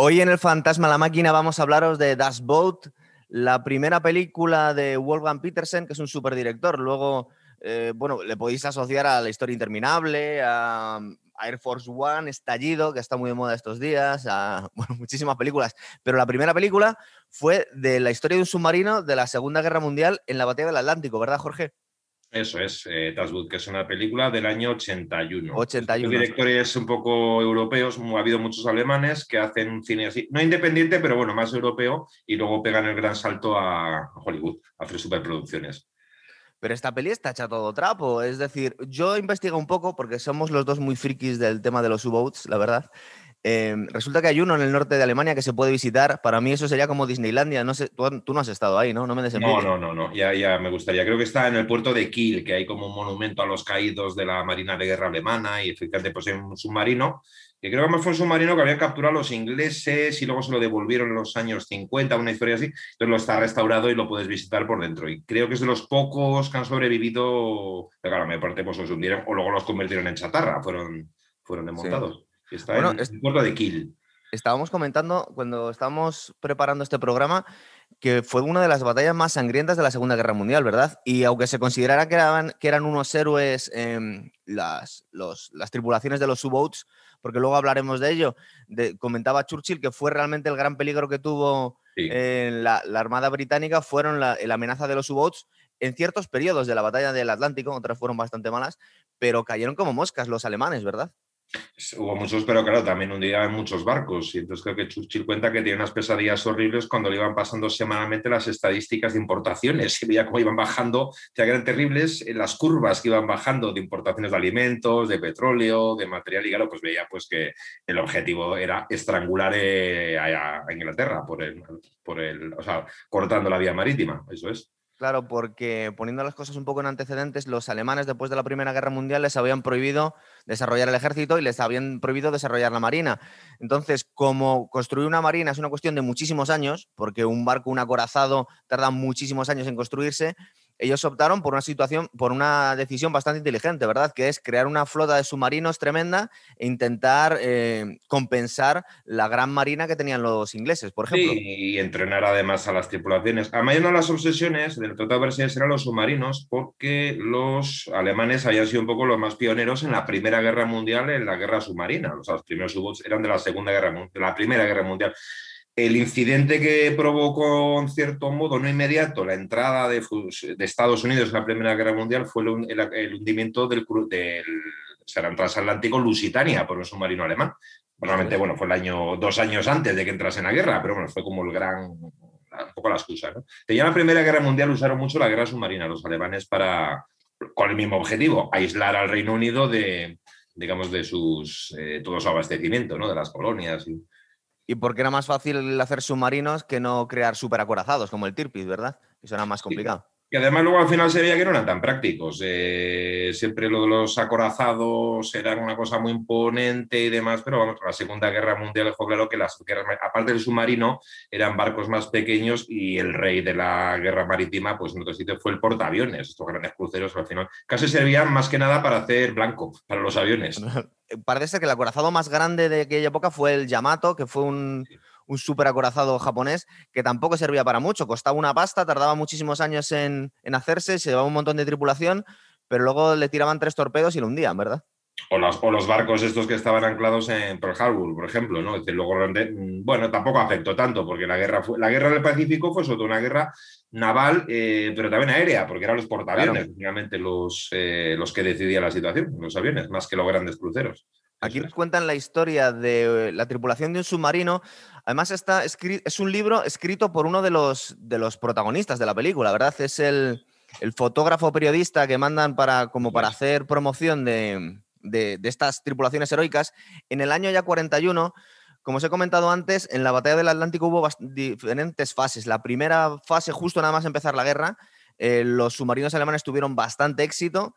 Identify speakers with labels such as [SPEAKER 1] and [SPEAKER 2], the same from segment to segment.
[SPEAKER 1] Hoy en el Fantasma la Máquina vamos a hablaros de Das Boat, la primera película de Wolfgang Petersen, que es un superdirector. Luego, eh, bueno, le podéis asociar a La historia interminable, a, Air Force One, Estallido, que está muy de moda estos días, a bueno, muchísimas películas. Pero la primera película fue de la historia de un submarino de la Segunda Guerra Mundial en la batalla del Atlántico, ¿verdad, Jorge?
[SPEAKER 2] Eso es, eh, que es una película del año 81.
[SPEAKER 1] 81.
[SPEAKER 2] Los directores un poco europeos, ha habido muchos alemanes que hacen cine así, no independiente, pero bueno, más europeo, y luego pegan el gran salto a Hollywood, a hacer superproducciones.
[SPEAKER 1] Pero esta peli está hecha todo trapo. Es decir, yo investigo un poco, porque somos los dos muy frikis del tema de los U-Boats, la verdad. Em, resulta que hay uno en el norte de Alemania que se puede visitar. Para mí eso sería como Disneylandia. No sé, tú, no has estado ahí, ¿no? No me
[SPEAKER 2] No, no, no, no. Ya, ya me gustaría. Creo que está en el puerto de Kiel, que hay como un monumento a los caídos de la Marina de Guerra Alemana y efectivamente pues hay un submarino que creo que más fue un submarino que habían capturado los ingleses y luego se lo devolvieron en los años 50, una historia así. Entonces lo está restaurado y lo puedes visitar por dentro. Y creo que es de los pocos que han sobrevivido, pero claro, me parte pues los hundieron o luego los convirtieron en chatarra, fueron, fueron desmontados. Está bueno, en puerto de Kiel.
[SPEAKER 1] Estábamos comentando cuando estábamos preparando este programa que fue una de las batallas más sangrientas de la Segunda Guerra Mundial, ¿verdad? Y aunque se considerara que eran, que eran unos héroes las, las tripulaciones de los U-Boats, porque luego hablaremos de ello, comentaba Churchill que fue realmente el gran peligro que tuvo la, Armada Británica, fueron la, la amenaza de los U-Boats en ciertos periodos de la batalla del Atlántico, otras fueron bastante malas, pero cayeron como moscas los alemanes, ¿verdad?
[SPEAKER 2] Hubo muchos, pero claro, también hundían muchos barcos. Y entonces creo que Churchill cuenta que tiene unas pesadillas horribles cuando le iban pasando semanalmente las estadísticas de importaciones. Y veía cómo iban bajando, que eran terribles en las curvas que iban bajando de importaciones de alimentos, de petróleo, de material. Y claro, pues veía pues que el objetivo era estrangular eh, a, Inglaterra por el, por el, o sea, cortando la vía marítima. Eso es.
[SPEAKER 1] Claro, porque poniendo las cosas un poco en antecedentes, los alemanes después de la Primera Guerra Mundial les habían prohibido desarrollar el ejército y les habían prohibido desarrollar la marina. Entonces, como construir una marina es una cuestión de muchísimos años, porque un barco, un acorazado, tarda muchísimos años en construirse, ellos optaron por una situación, por una decisión bastante inteligente, ¿verdad? Que es crear una flota de submarinos tremenda e intentar eh, compensar la gran marina que tenían los ingleses, por ejemplo.
[SPEAKER 2] y entrenar además a las tripulaciones. A mayor de las obsesiones del Tratado de Versalles eran los submarinos, porque los alemanes habían sido un poco los más pioneros en la Primera Guerra Mundial, en la guerra submarina. los primeros u eran de la Segunda Guerra de la Primera Guerra Mundial el incidente que provocó, en cierto modo, no inmediato, la entrada de, Estados Unidos en la Primera Guerra Mundial fue el, hundimiento del, del transatlántico Lusitania por un submarino alemán. Normalmente, bueno, fue el año, dos años antes de que entrase en la guerra, pero bueno, fue como el gran, un poco la excusa. ¿no? Ya en la Primera Guerra Mundial usaron mucho la guerra submarina, los alemanes, para, con el mismo objetivo, aislar al Reino Unido de, digamos, de sus, eh, todo su abastecimiento, ¿no? De las colonias y
[SPEAKER 1] y porque era más fácil hacer submarinos que no crear superacorazados como el Tirpitz, ¿verdad? Eso era más complicado.
[SPEAKER 2] Y además luego al final se veía que no eran tan prácticos. Eh, siempre lo de los acorazados eran una cosa muy imponente y demás, pero vamos, la Segunda Guerra Mundial dejó claro que las guerras, aparte del submarino, eran barcos más pequeños y el rey de la guerra marítima, pues en otro sitio fue el portaaviones, estos grandes cruceros al final casi servían más que nada para hacer blanco para los aviones.
[SPEAKER 1] Parece ser que el acorazado más grande de aquella época fue el Yamato, que fue un un súper acorazado japonés que tampoco servía para mucho, costaba una pasta, tardaba muchísimos años en, hacerse, se llevaba un montón de tripulación, pero luego le tiraban tres torpedos y lo hundían, ¿verdad?
[SPEAKER 2] O los, o los, barcos estos que estaban anclados en Pearl Harbor, por ejemplo, ¿no? luego, mm, bueno, tampoco afectó tanto, porque la guerra, fue, la guerra del Pacífico fue sobre una guerra naval, eh, pero también aérea, porque eran los portaaviones, finalmente los, eh, los que decidían la situación, los aviones, más que los grandes cruceros.
[SPEAKER 1] Aquí nos cuentan la historia de la tripulación de un submarino. Además, está es un libro escrito por uno de los, de los protagonistas de la película, ¿verdad? Es el, fotógrafo periodista que mandan para, como para hacer promoción de, estas tripulaciones heroicas. En el año ya 41, como os he comentado antes, en la batalla del Atlántico hubo diferentes fases. La primera fase, justo nada más empezar la guerra, eh, los submarinos alemanes tuvieron bastante éxito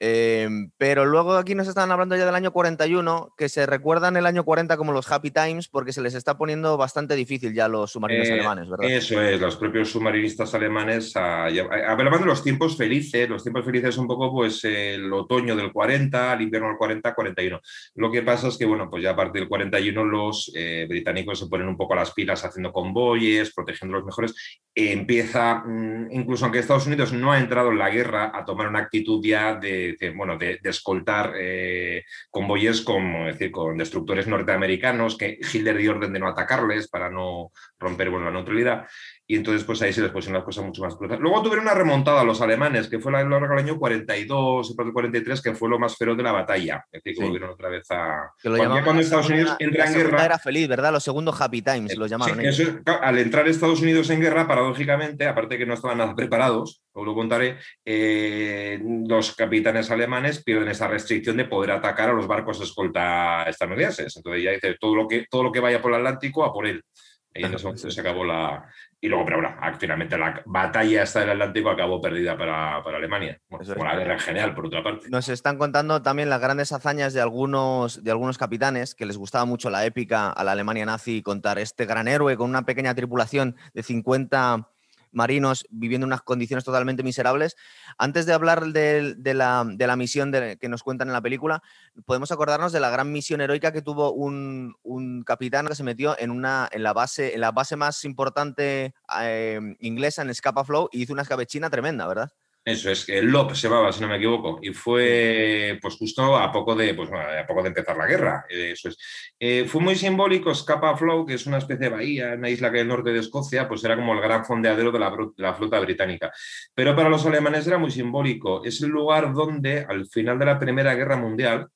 [SPEAKER 1] Em, pero luego aquí nos están hablando ya del año 41, que se recuerdan el año 40 como los Happy Times porque se les está poniendo bastante difícil ya los submarinos
[SPEAKER 2] Eh,
[SPEAKER 1] alemanes, ¿verdad?
[SPEAKER 2] Eso es, los propios submarinistas alemanes a- a- hablaban de los tiempos felices, los tiempos felices un poco pues el otoño del 40, el invierno del 40, 41. Lo que pasa es que bueno, pues ya a partir del 41 los eh, británicos se ponen un poco a las pilas haciendo convoyes, protegiendo los mejores. empieza, mm, incluso aunque Estados Unidos no ha entrado en la guerra, a tomar una actitud ya de, de, bueno, de, escoltar eh, convoyes con, decir, con destructores norteamericanos que Hitler dio orden de no atacarles para no romper bueno, la neutralidad. Y entonces, pues ahí se les pusieron las cosas mucho más crudas. Luego tuvieron una remontada a los alemanes, que fue la larga del año 42, el 43, que fue lo más feroz de la batalla. Es decir, que
[SPEAKER 1] Sí.
[SPEAKER 2] volvieron otra vez a.
[SPEAKER 1] Que lo
[SPEAKER 2] cuando, cuando Estados
[SPEAKER 1] segunda-
[SPEAKER 2] Unidos entra en guerra.
[SPEAKER 1] era feliz, ¿verdad? Los segundos Happy Times lo llamaban.
[SPEAKER 2] Sí,
[SPEAKER 1] ellos.
[SPEAKER 2] eso es- al entrar Estados Unidos en guerra, paradójicamente, aparte que no estaban nada preparados, os lo contaré, eh, los capitanes alemanes pierden esa restricción de poder atacar a los barcos de escolta estadounidenses. Entonces ya dice, todo lo que, todo lo que vaya por el Atlántico, a por él. Y en ese momento se acabó la... Y luego, pero bueno, ah, finalmente la batalla esta del Atlántico acabó perdida para, para Alemania. Bueno, como la guerra en general, por otra parte.
[SPEAKER 1] Nos están contando también las grandes hazañas de algunos, de algunos capitanes que les gustaba mucho la épica a la Alemania nazi contar este gran héroe con una pequeña tripulación de 50 marinos viviendo en unas condiciones totalmente miserables. Antes de hablar de, la, de la misión que nos cuentan en la película, podemos acordarnos de la gran misión heroica que tuvo un, un capitán que se metió en, una, en, la, base, en la base más importante eh, inglesa, en Scapa Flow, y hizo una escabechina tremenda, ¿verdad?
[SPEAKER 2] Eso es, el LOP se llamaba, si no me equivoco, y fue pues justo a poco de, pues, a poco de empezar la guerra. Eso es. Eh, fue muy simbólico, Scapa Flow, que es una especie de bahía, una isla que hay al norte de Escocia, pues era como el gran fondeadero de la, bro- de la flota británica. Pero para los alemanes era muy simbólico. Es el lugar donde, al final de la Primera Guerra Mundial,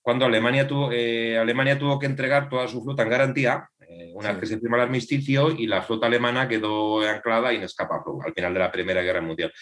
[SPEAKER 2] cuando Alemania tuvo, eh, Alemania tuvo que entregar toda su flota en garantía, eh, una
[SPEAKER 1] Sí.
[SPEAKER 2] vez que se firma el armisticio, y la flota alemana quedó anclada en Scapa Flow, al final de la Primera Guerra Mundial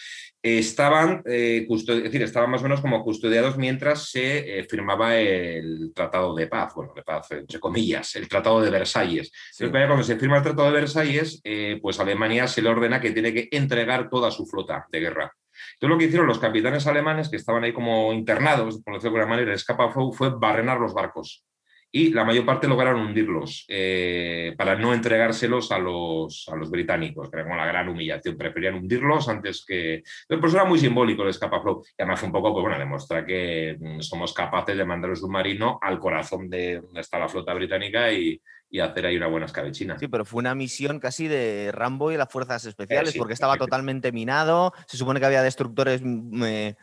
[SPEAKER 2] estaban, eh, es decir, estaban más o menos como custodiados mientras se eh, firmaba el Tratado de Paz, bueno, de paz entre comillas, el Tratado de Versalles.
[SPEAKER 1] Sí.
[SPEAKER 2] Entonces, cuando se firma el Tratado de Versalles, eh, pues Alemania se le ordena que tiene que entregar toda su flota de guerra. Entonces lo que hicieron los capitanes alemanes, que estaban ahí como internados, por decirlo de alguna manera, en Scapa Flow, fue barrenar los barcos. Y la mayor parte lograron hundirlos eh, para no entregárselos a los, a los británicos, que era como la gran humillación. Preferían hundirlos antes que... Por eso era muy simbólico el Scapa Flow. Y además fue un poco, pues bueno, demostrar que mm, somos capaces de mandar un submarino al corazón de donde está la flota británica y, y hacer ahí una buena escabechina.
[SPEAKER 1] Sí, pero fue una misión casi de Rambo y las fuerzas especiales,
[SPEAKER 2] sí,
[SPEAKER 1] porque estaba
[SPEAKER 2] sí,
[SPEAKER 1] totalmente minado. Se supone que había destructores mm, eh,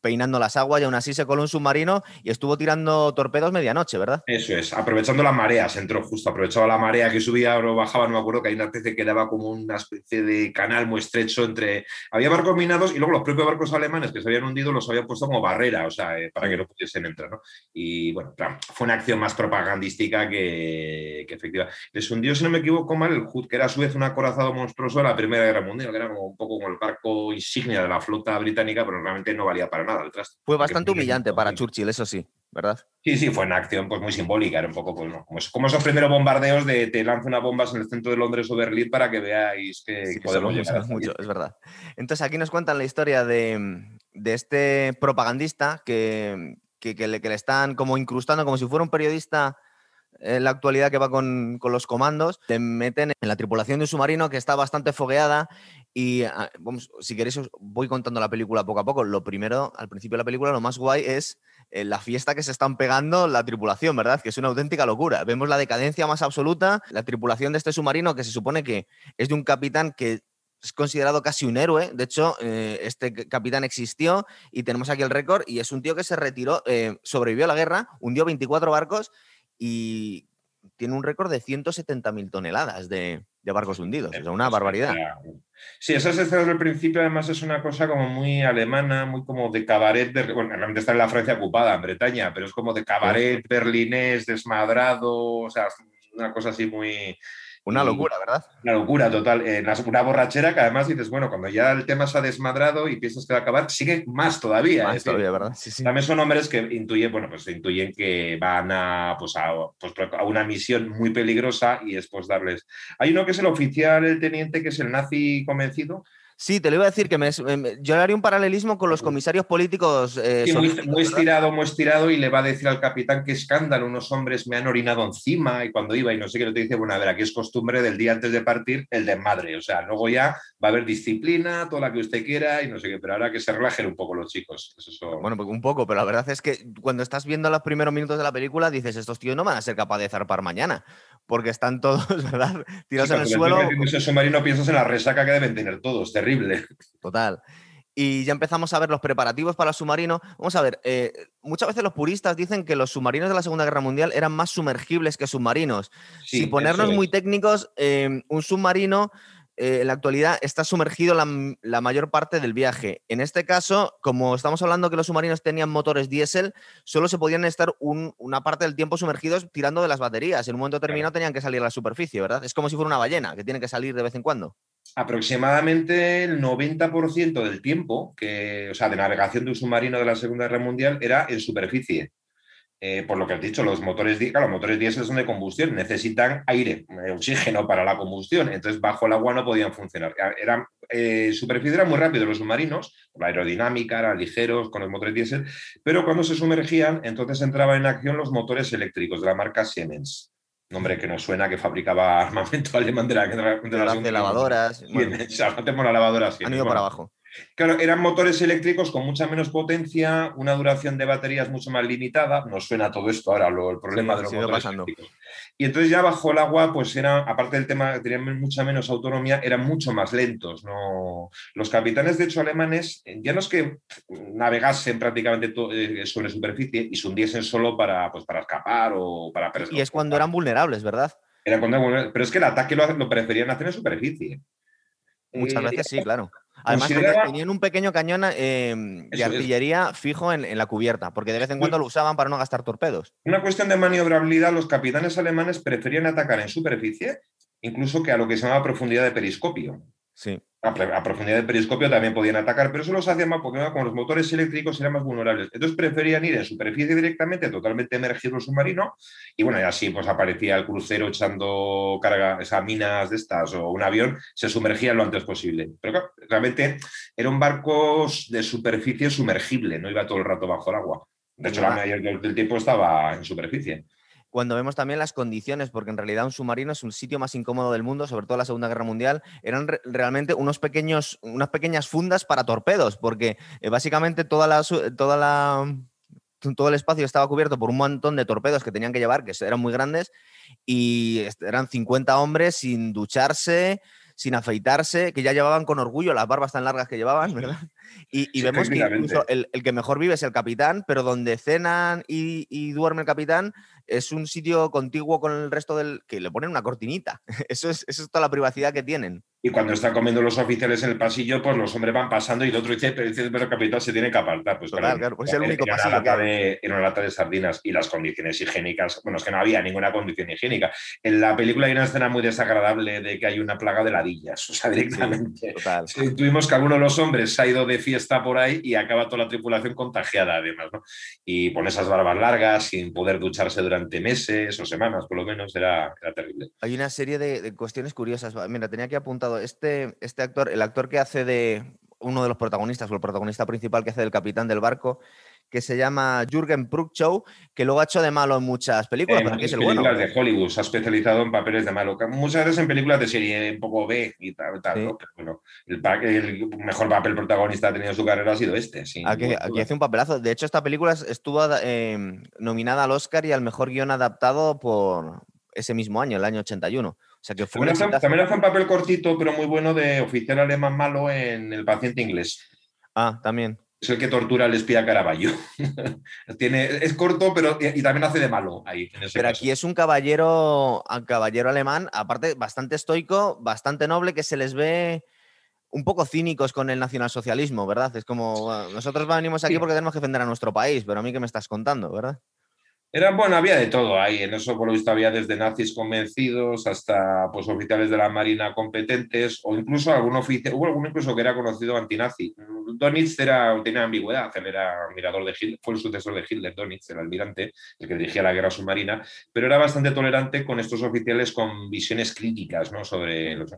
[SPEAKER 1] peinando las aguas y aún así se coló un submarino y estuvo tirando torpedos medianoche, ¿verdad?
[SPEAKER 2] Eso es, aprovechando las mareas, entró justo, aprovechaba la marea que subía o bajaba, no me acuerdo, que hay una especie que daba como una especie de canal muy estrecho entre... Había barcos minados y luego los propios barcos alemanes que se habían hundido los habían puesto como barrera, o sea, eh, para que no pudiesen entrar, ¿no? Y bueno, fue una acción más propagandística que, que efectiva. Les hundió, si no me equivoco mal, el Hood, que era a su vez un acorazado monstruoso de la Primera Guerra Mundial, que era como un poco como el barco insignia de la flota británica, pero realmente no valía para nada el traste.
[SPEAKER 1] Fue bastante humillante para. Churchill, eso sí, ¿verdad?
[SPEAKER 2] Sí, sí, fue una acción pues, muy simbólica, era un poco pues, como, como esos primeros bombardeos de te lanzo unas bombas en el centro de Londres o Berlín para que veáis que
[SPEAKER 1] Sí,
[SPEAKER 2] podemos
[SPEAKER 1] eso
[SPEAKER 2] llegar
[SPEAKER 1] mucho, es verdad. Entonces aquí nos cuentan la historia de, de este propagandista que, que- que le, que le están como incrustando como si fuera un periodista en la actualidad que va con, con los comandos, te meten en la tripulación de un submarino que está bastante fogueada y ah, vamos, si queréis os voy contando la película poco a poco. Lo primero, al principio de la película, lo más guay es eh, la fiesta que se están pegando la tripulación, ¿verdad? Que es una auténtica locura. Vemos la decadencia más absoluta, la tripulación de este submarino que se supone que es de un capitán que es considerado casi un héroe. De hecho, eh, este capitán existió y tenemos aquí el récord. Y es un tío que se retiró, eh, sobrevivió a la guerra, hundió 24 barcos y tiene un récord de 170.000 toneladas de, de barcos hundidos. O sea, una
[SPEAKER 2] Pues,
[SPEAKER 1] barbaridad.
[SPEAKER 2] Sí, esas escenas del principio además es una cosa como muy alemana, muy como de cabaret, de, bueno, realmente está en la Francia ocupada, en Bretaña, pero es como de cabaret berlinés, desmadrado, o sea, una cosa así muy,
[SPEAKER 1] Una
[SPEAKER 2] y-
[SPEAKER 1] locura, ¿verdad?
[SPEAKER 2] Una locura total. Eh, una borrachera que además dices, bueno, cuando ya el tema se ha desmadrado y piensas que va a acabar, sigue más todavía.
[SPEAKER 1] Más todavía, ¿verdad? Sí, sí.
[SPEAKER 2] También son hombres que intuyen, bueno, pues intuyen que van a, pues a, pues a una misión muy peligrosa y después darles. Hay uno que es el oficial, el teniente, que es el nazi convencido.
[SPEAKER 1] Sí, te lo iba a decir que me, yo haría un paralelismo con los comisarios políticos.
[SPEAKER 2] Eh, muy, estirado, muy estirado, y le va a decir al capitán qué escándalo, unos hombres me han orinado encima y cuando iba y no sé qué, lo te dice, bueno, a ver, aquí es costumbre del día antes de partir el desmadre, o sea, luego ya va a haber disciplina, toda la que usted quiera y no sé qué, pero ahora que se relajen un poco los chicos.
[SPEAKER 1] Bueno, pues un poco, pero la verdad es que cuando estás viendo los primeros minutos de la película dices, estos tíos no van a ser capaces de zarpar mañana, porque están todos, ¿verdad? Tirados en el suelo.
[SPEAKER 2] ese submarino piensas en la resaca que deben tener todos, terrible.
[SPEAKER 1] Total. Y ya empezamos a ver los preparativos para el submarino. Vamos a ver, eh, muchas veces los puristas dicen que los submarinos de la Segunda Guerra Mundial eran más sumergibles que submarinos. Si ponernos muy técnicos, eh, un submarino eh, en la actualidad está sumergido la, mayor parte del viaje. En este caso, como estamos hablando que los submarinos tenían motores diésel, solo se podían estar una parte del tiempo sumergidos tirando de las baterías. En un momento determinado tenían que salir a la superficie, ¿verdad? Es como si fuera una ballena, que tiene que salir de vez en cuando.
[SPEAKER 2] Aproximadamente el 90% del tiempo que, o sea, de navegación de un submarino de la Segunda Guerra Mundial era en superficie. Eh, por lo que has dicho, los motores, los motores diésel son de combustión, necesitan aire, eh, oxígeno para la combustión, entonces bajo el agua no podían funcionar. Eran, eh, superficie eran muy rápidos los submarinos, la aerodinámica, eran ligeros con los motores diésel, pero cuando se sumergían, entonces entraban en acción los motores eléctricos de la marca Siemens. Nombre que nos suena que fabricaba armamento alemán de la,
[SPEAKER 1] de, las lavadoras.
[SPEAKER 2] Siemens, la lavadora
[SPEAKER 1] Han ido para abajo.
[SPEAKER 2] Claro, eran motores eléctricos con mucha menos potencia, una duración de baterías mucho más limitada. Nos suena todo esto ahora, lo, el problema de los motores eléctricos. Y entonces ya bajo el agua, pues era, aparte del tema que tenían mucha menos autonomía, eran mucho más lentos. ¿no? Los capitanes, de hecho, alemanes, ya no es que navegasen prácticamente eh, sobre superficie y se hundiesen solo para, pues, para escapar o para...
[SPEAKER 1] Y es cuando eran vulnerables, ¿verdad?
[SPEAKER 2] Era cuando, pero es que el ataque lo, preferían hacer en superficie.
[SPEAKER 1] Muchas eh, veces sí, claro. Además, tenían un pequeño cañón em, de artillería fijo en, la cubierta, porque de vez en cuando lo usaban para no gastar torpedos.
[SPEAKER 2] Una cuestión de maniobrabilidad, los capitanes alemanes preferían atacar en superficie, incluso que a lo que se llama profundidad de periscopio.
[SPEAKER 1] Sí
[SPEAKER 2] a, profundidad del periscopio también podían atacar, pero eso los hacía más porque con los motores eléctricos eran más vulnerables. Entonces preferían ir en superficie directamente, totalmente emergido submarino, y bueno, y así pues aparecía el crucero echando carga, esas minas de estas o un avión, se sumergía lo antes posible. Pero realmente era un barco de superficie sumergible, no iba todo el rato bajo el agua. De hecho, la mayoría del tiempo estaba en superficie
[SPEAKER 1] cuando vemos también las condiciones, porque en realidad un submarino es un sitio más incómodo del mundo, sobre todo en la Segunda Guerra Mundial, eran realmente unos pequeños, unas pequeñas fundas para torpedos, porque eh, básicamente toda la, toda la, todo el espacio estaba cubierto por un montón de torpedos que tenían que llevar, que eran muy grandes, y eran 50 hombres sin ducharse, sin afeitarse, que ya llevaban con orgullo las barbas tan largas que llevaban, ¿verdad? Y, vemos que incluso el, que mejor vive es el capitán, pero donde cenan y, y duerme el capitán es un sitio contiguo con el resto del... que le ponen una cortinita. Eso es, eso es toda la privacidad que tienen.
[SPEAKER 2] Y cuando están comiendo los oficiales en el pasillo, pues los hombres van pasando y el otro dice, pero, dice, pero capitán se tiene que apartar. Pues
[SPEAKER 1] claro, claro, pues es el único pasillo.
[SPEAKER 2] Una de, en una lata de sardinas y las condiciones higiénicas, bueno, es que no había ninguna condición higiénica. En la película hay una escena muy desagradable de que hay una plaga de ladillas, o sea, directamente. tuvimos que alguno de los hombres se ha ido de fiesta por ahí y acaba toda la tripulación contagiada además, ¿no? Y con esas barbas largas, sin poder ducharse durante meses o semanas, por lo menos, era, terrible.
[SPEAKER 1] Hay una serie de, de cuestiones curiosas. Mira, tenía aquí este, este actor, el actor que hace de uno de los protagonistas, o el protagonista principal que hace del capitán del barco, que se llama Jürgen Prochnow, que luego ha hecho de malo en muchas películas, pero aquí es el bueno.
[SPEAKER 2] de Hollywood, se ha especializado en papeles de malo. Muchas veces en películas de serie un poco B y tal, Pero bueno, el, mejor papel protagonista ha tenido en su carrera ha sido este.
[SPEAKER 1] aquí, hace un papelazo. De hecho, esta película estuvo eh, nominada al Oscar y al mejor guion adaptado por ese mismo año, el año 81
[SPEAKER 2] también, hace, un papel cortito, pero muy bueno de oficial alemán malo en El paciente inglés.
[SPEAKER 1] Ah, también.
[SPEAKER 2] Es el que tortura al espía Caraballo. Tiene, es corto, pero y, también hace de malo ahí.
[SPEAKER 1] pero aquí es un caballero, un caballero alemán, aparte bastante estoico, bastante noble, que se les ve un poco cínicos con el nacionalsocialismo, ¿verdad? Es como, nosotros venimos aquí porque tenemos que defender a nuestro país, pero a mí que me estás contando, ¿verdad?
[SPEAKER 2] Era, bueno, había de todo ahí. En eso, por lo visto, había desde nazis convencidos hasta pues, oficiales de la Marina competentes o incluso algún oficial, hubo algún incluso que era conocido antinazi. Donitz era, tenía ambigüedad, él era admirador de Hitler, fue el sucesor de Hitler, Donitz, el almirante, el que dirigía la guerra submarina, pero era bastante tolerante con estos oficiales con visiones críticas ¿no? sobre los,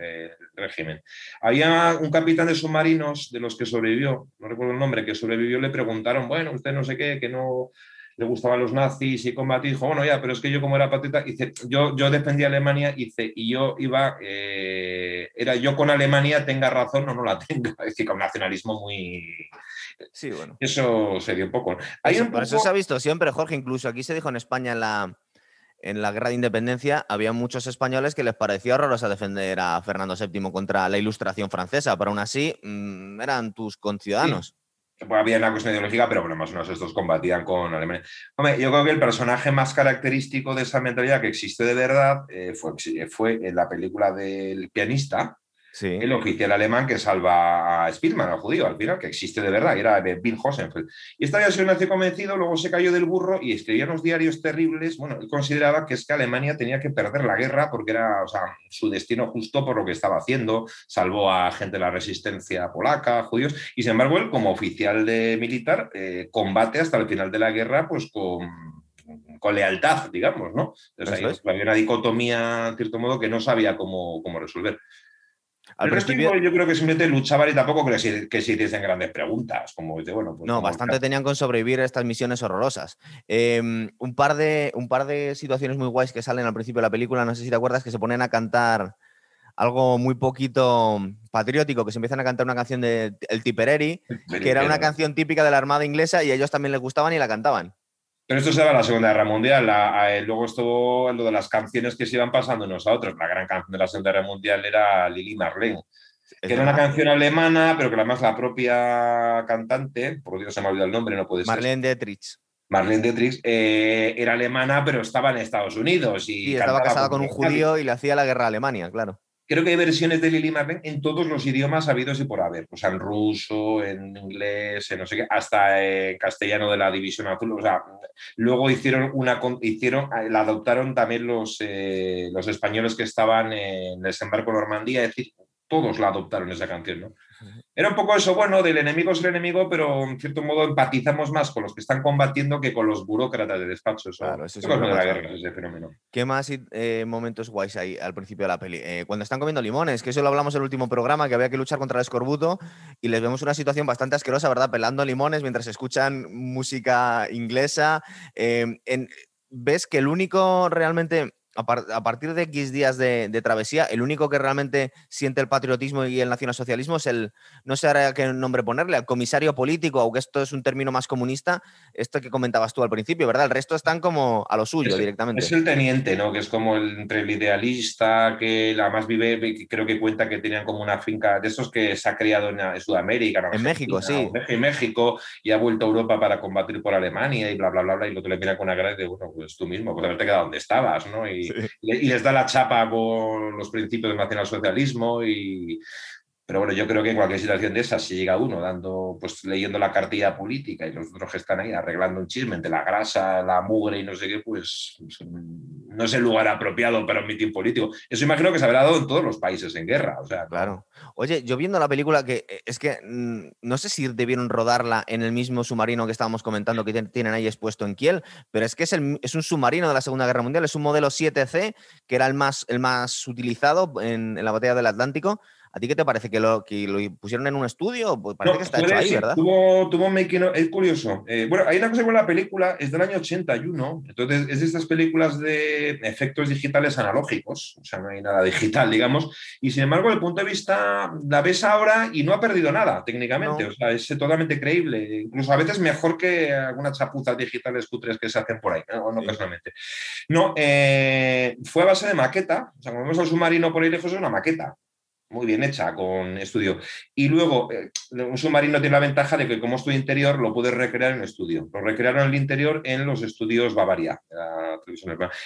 [SPEAKER 2] eh, el régimen. Había un capitán de submarinos de los que sobrevivió, no recuerdo el nombre, que sobrevivió, le preguntaron, bueno, usted no sé qué, que no le gustaban los nazis y combatí, dijo, bueno, ya, pero es que yo como era patriota, dice, yo, yo defendía a Alemania y yo iba, eh, era yo con Alemania, tenga razón o no la tenga, es decir, con un nacionalismo muy...
[SPEAKER 1] Sí, bueno.
[SPEAKER 2] Eso se dio un poco.
[SPEAKER 1] Hay eso, Por eso se ha visto siempre, Jorge, incluso aquí se dijo en España en la, en la guerra de independencia, había muchos españoles que les parecía horroroso defender a Fernando VII contra la ilustración francesa, pero aún así mm, eran tus conciudadanos
[SPEAKER 2] había una cuestión ideológica, pero bueno, más o menos estos combatían con Alemania. Hombre, yo creo que el personaje más característico de esa mentalidad que existe de verdad eh, fue, fue en la película del pianista, el oficial alemán que salva a Spielmann, al judío, al final, que existe de verdad, era Bill Hosenfeld. Y esta se nació convencido, luego se cayó del burro y escribía unos diarios terribles. Bueno, él consideraba que es que Alemania tenía que perder la guerra porque era o sea, su destino justo por lo que estaba haciendo, salvó a gente de la resistencia polaca, judíos, y sin embargo él como oficial de militar eh, combate hasta el final de la guerra pues con con lealtad, digamos, ¿no? Entonces, había una dicotomía, en cierto modo, que no sabía cómo, cómo resolver. Al principio yo creo que simplemente luchaban y tampoco creo que se hiciesen grandes preguntas. Como, bueno,
[SPEAKER 1] pues no, bastante tenían con sobrevivir a estas misiones horrorosas. Em, un, par de, un par de situaciones muy guays que salen al principio de la película, no sé si te acuerdas, que se ponen a cantar algo muy poquito patriótico, que se empiezan a cantar una canción de El Tipperary, que era una canción típica de la Armada inglesa y a ellos también les gustaban y la cantaban.
[SPEAKER 2] Pero esto se va a la Segunda Guerra Mundial. luego estuvo lo de las canciones que se iban pasando unos a otros. La gran canción de la Segunda Guerra Mundial era Lili Marlene, que era una canción alemana, pero que además la propia cantante, por Dios se me ha olvidado el nombre, no puede
[SPEAKER 1] ser. Marlene Dietrich.
[SPEAKER 2] Marlene Dietrich eh, era alemana, pero estaba en Estados Unidos. Y,
[SPEAKER 1] estaba casada con un judío y le hacía la guerra a Alemania, claro
[SPEAKER 2] creo que hay versiones de Lily Marlene en todos los idiomas habidos y por haber, o sea, en ruso, en inglés, en no sé qué, hasta en castellano de la División Azul, o sea, luego hicieron una, hicieron, la adoptaron también los, eh, los españoles que estaban en desembarco Normandía, es decir, todos la adoptaron esa canción, ¿no? Era un poco eso, bueno, del enemigo es el enemigo, pero en cierto modo empatizamos más con los que están combatiendo que con los burócratas de despacho. Eso, claro, eso es de la guerra, ese fenómeno.
[SPEAKER 1] ¿Qué más eh, momentos guays hay al principio de la peli? Eh, cuando están comiendo limones, que eso lo hablamos en el último programa, que había que luchar contra el escorbuto y les vemos una situación bastante asquerosa, ¿verdad? Pelando limones mientras escuchan música inglesa. Eh, ves que el único realmente a, partir de X días de, travesía, el único que realmente siente el patriotismo y el nacionalsocialismo es el, no sé ahora qué nombre ponerle, al comisario político, aunque esto es un término más comunista, esto que comentabas tú al principio, ¿verdad? El resto están como a lo suyo directamente.
[SPEAKER 2] Es el teniente, ¿no? Que es como el, entre el idealista, que la más vive, creo que cuenta que tenían como una finca de esos que se ha criado en, Sudamérica.
[SPEAKER 1] En México, sí.
[SPEAKER 2] En México y ha vuelto a Europa para combatir por Alemania y bla, bla, bla, bla, y lo que le mira con una cara de, bueno, pues tú mismo, pues haberte quedado donde estabas, ¿no? Y, y, les da la chapa con los principios del nacionalsocialismo y, pero bueno, yo creo que en cualquier situación de esas, si llega uno dando, pues leyendo la cartilla política y los otros que están ahí arreglando un chisme entre la grasa, la mugre y no sé qué, pues, pues no es el lugar apropiado para un mitin político. Eso imagino que se habrá dado en todos los países en guerra. O sea,
[SPEAKER 1] claro. Oye, yo viendo la película, que eh, es que mm, no sé si debieron rodarla en el mismo submarino que estábamos comentando que tienen ahí expuesto en Kiel, pero es que es, es un submarino de la Segunda Guerra Mundial, es un modelo 7C, que era el más, el más utilizado en la batalla del Atlántico. ¿A ti qué te parece? ¿Que lo, que lo pusieron en un estudio? Pues parece que está hecho ahí, ¿verdad?
[SPEAKER 2] Tuvo, tuvo un making Es curioso. Eh, bueno, hay una cosa con la película, es del año 81, entonces es de estas películas de efectos digitales analógicos, o sea, no hay nada digital, digamos, y sin embargo, desde el punto de vista, la ves ahora y no ha perdido nada técnicamente, o sea, es totalmente creíble, incluso a veces mejor que algunas chapuzas digitales cutres que se hacen por ahí, ¿no? no casualmente. No, eh, fue a base de maqueta, o sea, como vemos al submarino por ahí lejos, es una maqueta muy bien hecha con estudio. Y luego, eh, un submarino tiene la ventaja de que como estudio interior lo puedes recrear en estudio. Lo recrearon el interior en los estudios Bavaria,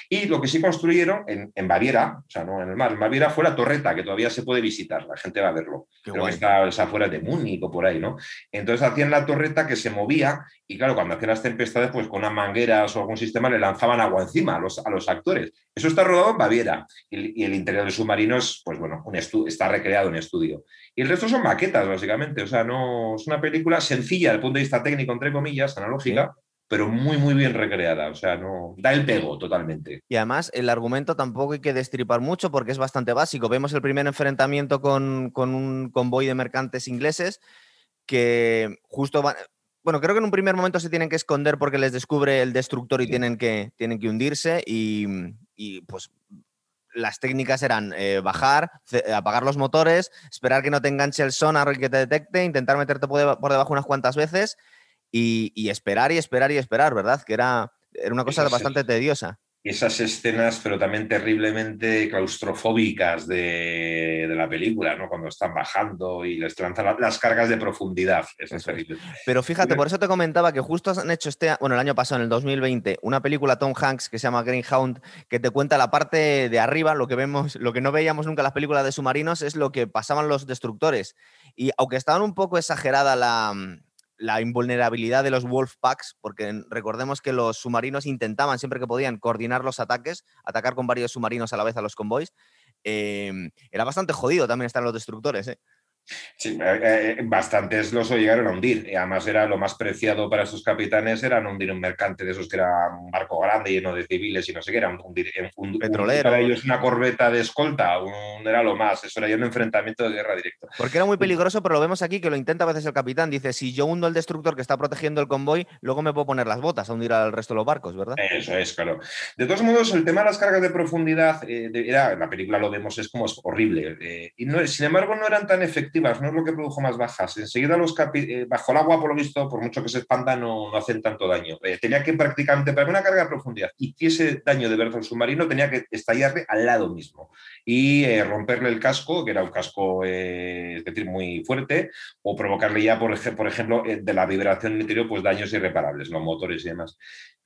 [SPEAKER 2] Y lo que sí construyeron en, Baviera, o sea, no en el mar, en Baviera fue la torreta, que todavía se puede visitar, la gente va a verlo. Pero está, afuera de Múnich o por ahí, ¿no? Entonces hacían la torreta que se movía y claro, cuando hacían las tempestades, pues con unas mangueras o algún sistema le lanzaban agua encima a los, a los actores. Eso está rodado en Baviera y, el interior del submarino es, pues bueno, un está recreado en estudio. Y el resto son maquetas, básicamente. O sea, no es una película sencilla desde el punto de vista técnico, entre comillas, analógica, pero muy, muy bien recreada. O sea, no da el pego totalmente.
[SPEAKER 1] Y además, el argumento tampoco hay que destripar mucho porque es bastante básico. Vemos el primer enfrentamiento con, con un convoy de mercantes ingleses que justo van, bueno, creo que en un primer momento se tienen que esconder porque les descubre el destructor y tienen, que, tienen que hundirse y, y pues las técnicas eran eh, bajar, apagar los motores, esperar que no te enganche el sonar y que te detecte, intentar meterte por, debajo unas cuantas veces y, y, esperar y esperar y esperar, ¿verdad? Que era, era una cosa bastante tediosa
[SPEAKER 2] esas escenas, pero también terriblemente claustrofóbicas de, la película, ¿no? Cuando están bajando y les lanzan las cargas de profundidad. es.
[SPEAKER 1] Pero fíjate, por eso te comentaba que justo han hecho este, bueno, el año pasado, en el 2020, una película Tom Hanks que se llama Greenhound, que te cuenta la parte de arriba, lo que vemos, lo que no veíamos nunca en las películas de submarinos, es lo que pasaban los destructores. Y aunque estaban un poco exagerada la, la invulnerabilidad de los wolf packs, porque recordemos que los submarinos intentaban siempre que podían coordinar los ataques, atacar con varios submarinos a la vez a los convoys. Em, era bastante jodido también estar los destructores. ¿eh?
[SPEAKER 2] Sí, eh, eh, bastantes los llegaron a hundir. Además era lo más preciado para esos capitanes, era hundir un mercante de esos que era un barco grande lleno de civiles y no sé qué, era hundir un,
[SPEAKER 1] petrolero.
[SPEAKER 2] para ellos una corbeta de escolta, era lo más, eso era ya un enfrentamiento de guerra directo.
[SPEAKER 1] Porque era muy peligroso, pero lo vemos aquí que lo intenta a veces el capitán. Dice, si yo hundo el destructor que está protegiendo el convoy, luego me puedo poner las botas a hundir al resto de los barcos, ¿verdad?
[SPEAKER 2] Eso es, claro. De todos modos, el tema de las cargas de profundidad, eh, era, en la película lo vemos, es como horrible. y no, sin embargo, no eran tan efectivas no es lo que produjo más bajas. Enseguida eh, bajo el agua, por lo visto, por mucho que se expanda, no, no hacen tanto daño. Eh, tenía que prácticamente, para una carga de profundidad hiciese daño de al submarino, tenía que estallarle al lado mismo y eh, romperle el casco, que era un casco, es decir, muy fuerte, o provocarle ya, por, por ejemplo, de la vibración en interior, pues daños irreparables, los motores y demás.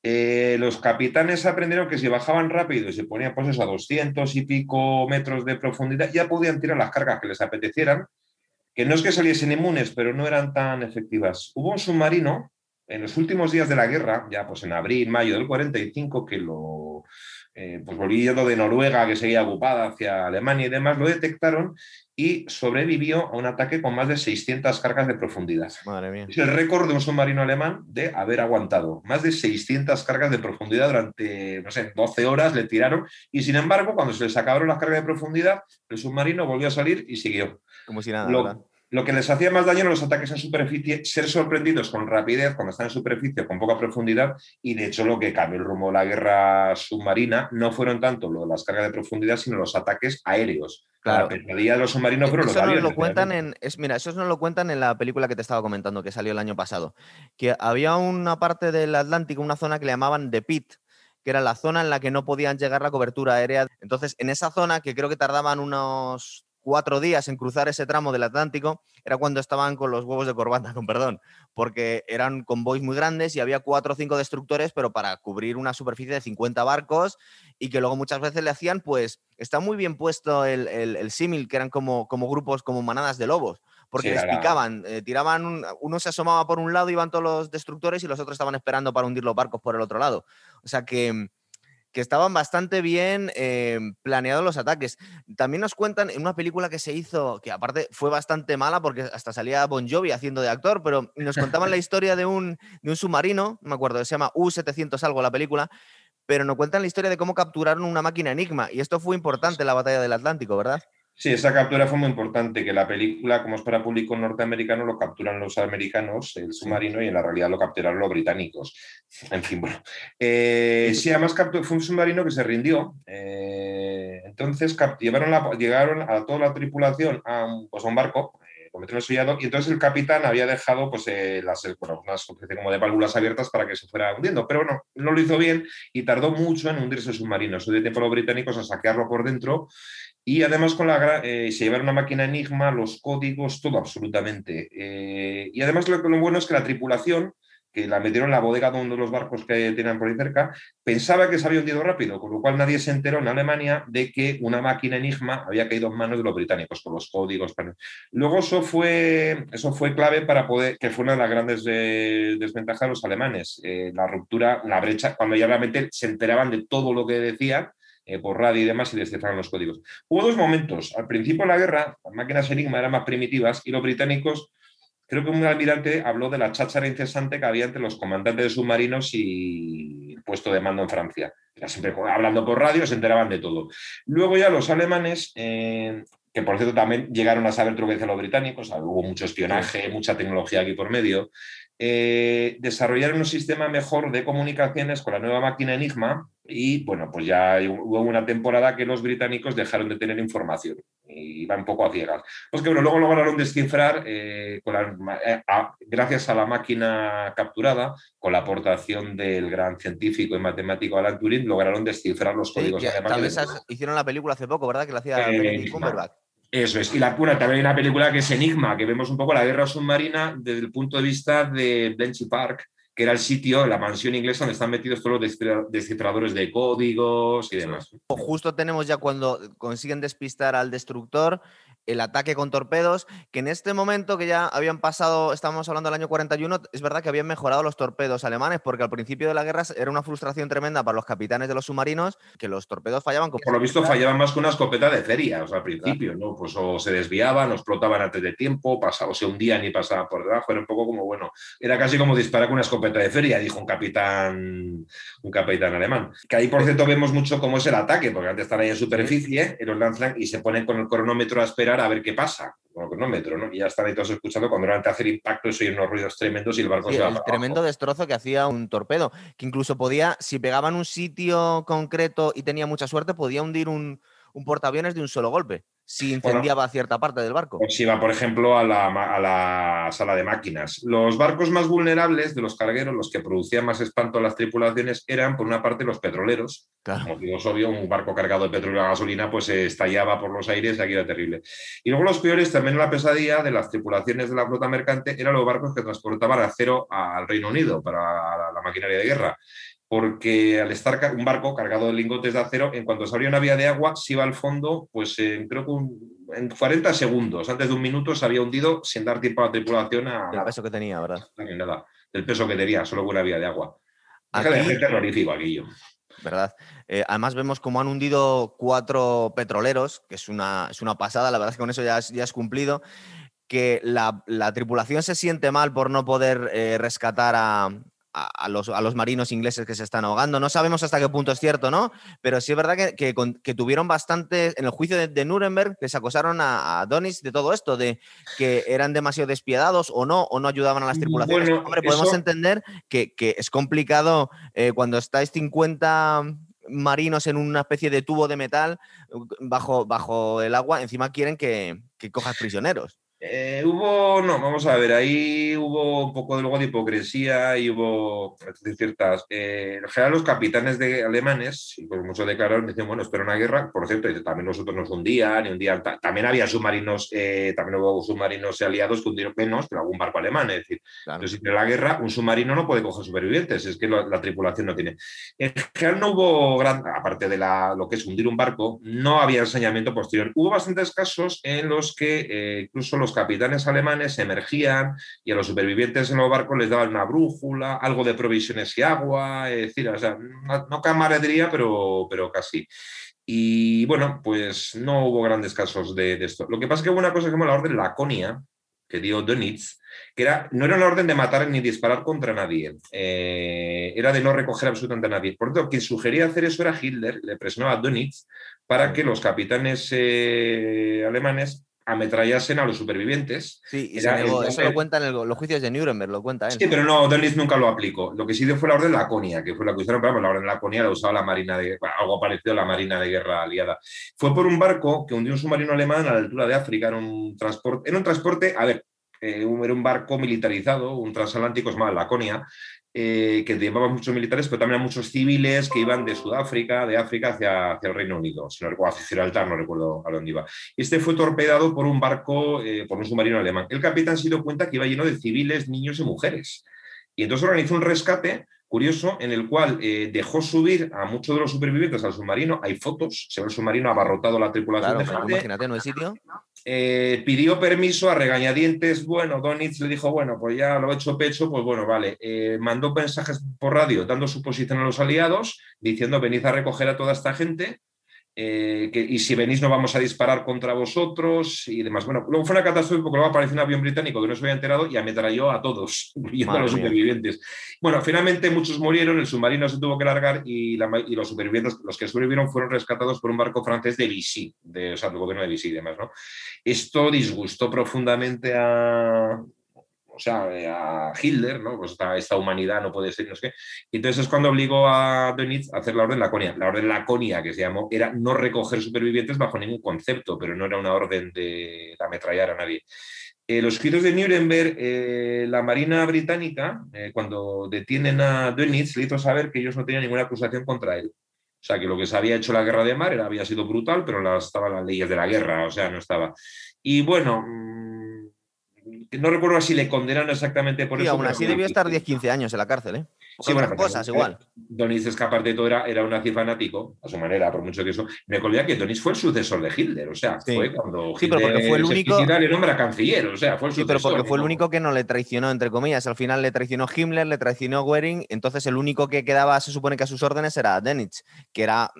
[SPEAKER 2] los capitanes aprendieron que si bajaban rápido y se ponían pues a 200 y pico metros de profundidad, ya podían tirar las cargas que les apetecieran que no es que saliesen inmunes, pero no eran tan efectivas. Hubo un submarino en los últimos días de la guerra, ya pues en abril, mayo del 45, que lo, eh, pues volviendo de Noruega, que seguía ocupada hacia Alemania y demás, lo detectaron y sobrevivió a un ataque con más de 600 cargas de profundidad.
[SPEAKER 1] Madre mía.
[SPEAKER 2] Es el récord de un submarino alemán de haber aguantado más de 600 cargas de profundidad durante, no sé, 12 horas le tiraron y sin embargo, cuando se les acabaron las cargas de profundidad, el submarino volvió a salir y siguió.
[SPEAKER 1] Como si nada.
[SPEAKER 2] Lo, que les hacía más daño eran los ataques en superficie, ser sorprendidos con rapidez cuando están en superficie, con poca profundidad, y de hecho lo que cambió el rumbo de la guerra submarina no fueron tanto las cargas de profundidad, sino los ataques aéreos.
[SPEAKER 1] Claro.
[SPEAKER 2] La de los submarinos fueron los aviones.
[SPEAKER 1] Lo cuentan en, es, mira, eso no lo cuentan en la película que te estaba comentando, que salió el año pasado. Que había una parte del Atlántico, una zona que le llamaban The Pit, que era la zona en la que no podían llegar la cobertura aérea. Entonces, en esa zona, que creo que tardaban unos cuatro días en cruzar ese tramo del Atlántico era cuando estaban con los huevos de corbata, con perdón, porque eran convoys muy grandes y había cuatro o cinco destructores, pero para cubrir una superficie de 50 barcos y que luego muchas veces le hacían, pues está muy bien puesto el, el, símil, que eran como, como grupos, como manadas de lobos. Porque les picaban, eh, tiraban, uno se asomaba por un lado, iban todos los destructores y los otros estaban esperando para hundir los barcos por el otro lado. O sea que, que estaban bastante bien eh, planeados los ataques. También nos cuentan en una película que se hizo, que aparte fue bastante mala porque hasta salía Bon Jovi haciendo de actor, pero nos contaban la historia de un, de un submarino, me acuerdo, se llama U-700 algo la película, pero nos cuentan la historia de cómo capturaron una máquina Enigma. Y esto fue importante en la batalla del Atlántico, ¿verdad?
[SPEAKER 2] Sí, esa captura fue muy importante, que la película, como es para público norteamericano, lo capturan los americanos, el submarino, y en la realidad lo capturaron los británicos. En fin, bueno. Eh, sí, además fue un submarino que se rindió. Eh, entonces llevaron llegaron a toda la tripulación a un, pues, un barco, eh, con sellado, y entonces el capitán había dejado pues, las, bueno, unas como de válvulas abiertas para que se fuera hundiendo, pero no, no lo hizo bien y tardó mucho en hundirse el submarino. Eso dio tiempo los británicos a saquearlo por dentro y además con la, eh, se llevaron una máquina Enigma, los códigos, todo absolutamente. Eh, y además lo, bueno es que la tripulación, que la metieron en la bodega de uno de los barcos que tenían por ahí cerca, pensaba que se había hundido rápido, con lo cual nadie se enteró en Alemania de que una máquina Enigma había caído en manos de los británicos, con los códigos. Luego eso fue, eso fue clave para poder, que fue una de las grandes eh, desventajas de los alemanes, la ruptura, la brecha, cuando ya realmente se enteraban de todo lo que decían por radio y demás y descifraron los códigos. Hubo dos momentos. Al principio de la guerra, las máquinas Enigma eran más primitivas y los británicos creo que un almirante habló de la cháchara incesante que había entre los comandantes de submarinos y puesto de mando en Francia. hablando por radio, se enteraban de todo. Luego ya los alemanes, eh, que por cierto también llegaron a saber truques de los británicos, hubo mucho espionaje, mucha tecnología aquí por medio, eh, desarrollaron un sistema mejor de comunicaciones con la nueva máquina Enigma y bueno, pues ya hubo una temporada que los británicos dejaron de tener información y iban un poco a ciegas. Pues que bueno, luego lograron descifrar, eh, eh, gracias a la máquina capturada, con la aportación del gran científico y matemático Alan Turing, lograron descifrar los códigos
[SPEAKER 1] alemanes. hicieron la película hace poco, ¿verdad? Que la hacía Benedict Cumberbatch.
[SPEAKER 2] Eso es. Y la pura también hay una película que es Enigma, que vemos un poco la guerra submarina desde el punto de vista de Bletchley Park, que era el sitio, la mansión inglesa donde están metidos todos los descifradores de códigos y demás.
[SPEAKER 1] Justo tenemos ya cuando consiguen despistar al destructor el ataque con torpedos, que en este momento que ya habían pasado, estamos hablando del año 41, es verdad que habían mejorado los torpedos alemanes, porque al principio de la guerra era una frustración tremenda para los capitanes de los submarinos que los torpedos fallaban.
[SPEAKER 2] Por lo visto fallaban más que una escopeta de feria, o sea, al principio, ¿no? Pues o se desviaban, o explotaban antes de tiempo, pasaba, o se hundían y pasaban por debajo, era un poco como, bueno, era casi como disparar con una escopeta de feria, dijo un capitán, un capitán alemán. Que ahí, por cierto, vemos mucho cómo es el ataque, porque antes están ahí en superficie, en los lanzan y se ponen con el cronómetro a esperar a ver qué pasa con el cronómetro, ¿no? Y ya están ahí todos escuchando cuando realmente hacer impacto y oyen unos ruidos tremendos y el barco se va.
[SPEAKER 1] El tremendo destrozo que hacía un torpedo, que incluso podía, si pegaba en un sitio concreto y tenía mucha suerte, podía hundir un, un portaaviones de un solo golpe si incendiaba cierta parte del barco.
[SPEAKER 2] si iba, por ejemplo, a la, sala de máquinas. Los barcos más vulnerables de los cargueros, los que producían más espanto a las tripulaciones, eran, por una parte, los petroleros. Como digo, es obvio, un barco cargado de petróleo y gasolina pues estallaba por los aires y aquí era terrible. Y luego los peores, también la pesadilla de las tripulaciones de la flota mercante, eran los barcos que transportaban acero al Reino Unido para la maquinaria de guerra porque al estar un barco cargado de lingotes de acero, en cuanto se abría una vía de agua, se iba al fondo, pues creo que en 40 segundos, antes de un minuto, se había hundido sin dar tiempo a la tripulación a...
[SPEAKER 1] El peso que tenía, ¿verdad?
[SPEAKER 2] Nada, el peso que tenía, solo con una vía de agua. Aquí, de terrorífico aquello.
[SPEAKER 1] ¿Verdad? Eh, además vemos cómo han hundido cuatro petroleros, que es una, es una pasada, la verdad es que con eso ya has, ya cumplido que la, tripulación se siente mal por no poder eh, rescatar a, a, los, a, los, marinos ingleses que se están ahogando. No sabemos hasta qué punto es cierto, ¿no? Pero sí es verdad que, que, tuvieron bastante, en el juicio de, Nuremberg, que se acusaron a, a, Donis de todo esto, de que eran demasiado despiadados o no, o no ayudaban a las tripulaciones. Hombre, podemos entender que, que, es complicado eh, cuando estáis 50 marinos en una especie de tubo de metal bajo, bajo el agua, encima quieren que, que cojas prisioneros.
[SPEAKER 2] Eh, hubo, no, vamos a ver, ahí hubo un poco de, luego de hipocresía y hubo ciertas. Eh, en general, los capitanes de alemanes, y por mucho declararon, dicen, bueno, espero una guerra. Por cierto, también nosotros nos hundían y hundían. También había submarinos, eh, también hubo submarinos aliados que hundieron menos, pero algún barco alemán. Es decir, entonces, en la guerra, un submarino no puede coger supervivientes, es que la, tripulación no tiene. En general, no hubo gran, aparte de la, lo que es hundir un barco, no había ensañamiento posterior. Hubo bastantes casos en los que incluso los capitanes alemanes emergían y a los supervivientes en los barcos les daban una brújula, algo de provisiones y agua, es decir, o sea, no, camaradería, pero, pero casi. Y bueno, pues no hubo grandes casos de, esto. Lo que pasa es que hubo una cosa que llamó la orden Laconia, que dio Dönitz, que era, no era una orden de matar ni disparar contra nadie, eh, era de no recoger absolutamente a nadie. Por lo tanto, quien sugería hacer eso era Hitler, le presionaba a Dönitz para que los capitanes eh, alemanes ametrallasen a los supervivientes.
[SPEAKER 1] Sí, y eso lo cuenta en los juicios de Nuremberg, lo cuenta él.
[SPEAKER 2] Sí, pero no, Dönitz nunca lo aplicó. Lo que sí dio fue la orden Laconia, que fue la que usaron, pero la orden Laconia la usaba la Marina de algo parecido a la Marina de Guerra aliada. Fue por un barco que hundió un submarino alemán a la altura de África, en un transporte, era un transporte, a ver, eh, era un barco militarizado, un transatlántico, es más, Laconia, eh, que llevaba muchos militares, pero también a muchos civiles que iban de Sudáfrica, de África hacia, hacia el Reino Unido, si no recuerdo, hacia Gibraltar, no recuerdo a dónde iba. Este fue torpedado por un barco, eh, por un submarino alemán. El capitán se dio cuenta que iba lleno de civiles, niños y mujeres. Y entonces organizó un rescate curioso en el cual eh, dejó subir a muchos de los supervivientes al submarino. Hay fotos, se ve el submarino abarrotado la tripulación de gente.
[SPEAKER 1] Imagínate, ¿no hay sitio?
[SPEAKER 2] Eh, pidió permiso a regañadientes. Bueno, Donitz le dijo, bueno, pues ya lo he hecho pecho, pues bueno, vale. Eh, mandó mensajes por radio dando su posición a los aliados, diciendo, venid a recoger a toda esta gente. Eh, y si venís no vamos a disparar contra vosotros y demás. Bueno, luego fue una catástrofe porque luego apareció un avión británico que no se había enterado y ametralló a todos, incluyendo a los supervivientes. Bueno, finalmente muchos murieron, el submarino se tuvo que largar y, los supervivientes, los que sobrevivieron, fueron rescatados por un barco francés de Vichy, de, o sea, del gobierno de Vichy y demás. ¿no? Esto disgustó profundamente a, o sea, eh, a Hitler, ¿no? Pues esta, humanidad no puede ser, no sé qué. Y entonces es cuando obligó a Dönitz a hacer la orden Laconia. La orden Laconia, que se llamó, era no recoger supervivientes bajo ningún concepto, pero no era una orden de ametrallar a nadie. Eh, los juicios de Nuremberg, eh, la Marina Británica, cuando detienen a Dönitz, le hizo saber que ellos no tenían ninguna acusación contra él. O sea, que lo que se había hecho la guerra de mar era, había sido brutal, pero estaban las leyes de la guerra, o sea, no estaba. Y bueno, no recuerdo si le condenan exactamente por eso.
[SPEAKER 1] aún así debió estar 10-15 años en la cárcel, ¿eh? sí, bueno, cosas igual.
[SPEAKER 2] Donis es que aparte de todo era, era un nazi fanático, a su manera, por mucho que eso. Me acordé que Donis fue el sucesor de Hitler, o sea, fue cuando
[SPEAKER 1] sí, pero porque fue el único...
[SPEAKER 2] le nombra canciller, o sea, fue el
[SPEAKER 1] Sí, pero porque fue el único que no le traicionó, entre comillas. Al final le traicionó Himmler, le traicionó Goering, entonces el único que quedaba, se supone que a sus órdenes era Denitz, que era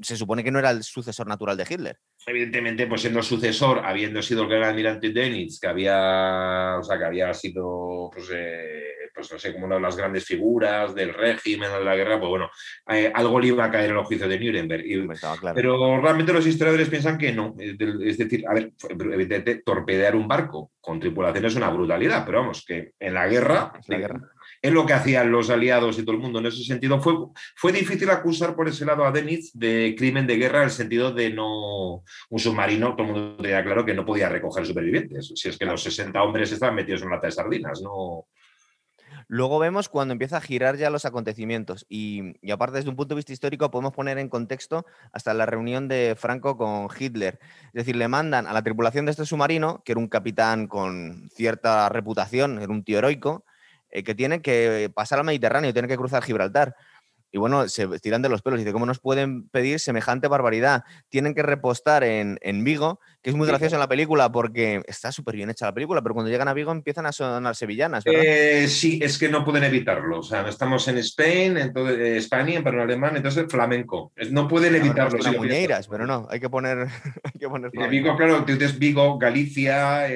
[SPEAKER 1] se supone que no era el sucesor natural de Hitler.
[SPEAKER 2] Evidentemente, pues siendo sucesor, habiendo sido el gran almirante Denitz, que había, o sea, que había sido, pues, eh, pues no sé, como una de las grandes figuras del régimen de la guerra, pues bueno, eh, algo le iba a caer en el juicio de Nuremberg. Pero realmente los historiadores piensan que no. Es decir, a ver, evidentemente, torpedear un barco con tripulación es una brutalidad, pero vamos, que en la guerra, la guerra es lo que hacían los aliados y todo el mundo. En ese sentido, fue, fue difícil acusar por ese lado a Denitz de crimen de guerra en el sentido de no un submarino, todo el mundo tenía claro que no podía recoger supervivientes. Si es que los 60 hombres estaban metidos en una lata de sardinas, no.
[SPEAKER 1] Luego vemos cuando empieza a girar ya los acontecimientos y, y, aparte desde un punto de vista histórico podemos poner en contexto hasta la reunión de Franco con Hitler. Es decir, le mandan a la tripulación de este submarino, que era un capitán con cierta reputación, era un tío heroico, eh, que tiene que pasar al Mediterráneo, tiene que cruzar Gibraltar. Y bueno, se tiran de los pelos. Dice, ¿cómo nos pueden pedir semejante barbaridad? Tienen que repostar en Vigo, que es muy gracioso en la película porque está súper bien hecha la película, pero cuando llegan a Vigo empiezan a sonar sevillanas.
[SPEAKER 2] Eh, sí, es que no pueden evitarlo. O sea, estamos en Spain, entonces, eh, España, pero en alemán, entonces flamenco. No pueden evitarlo.
[SPEAKER 1] Sí, muñeiras, pero no, hay que poner, hay que poner
[SPEAKER 2] Vigo, claro, tú dices Vigo, Galicia,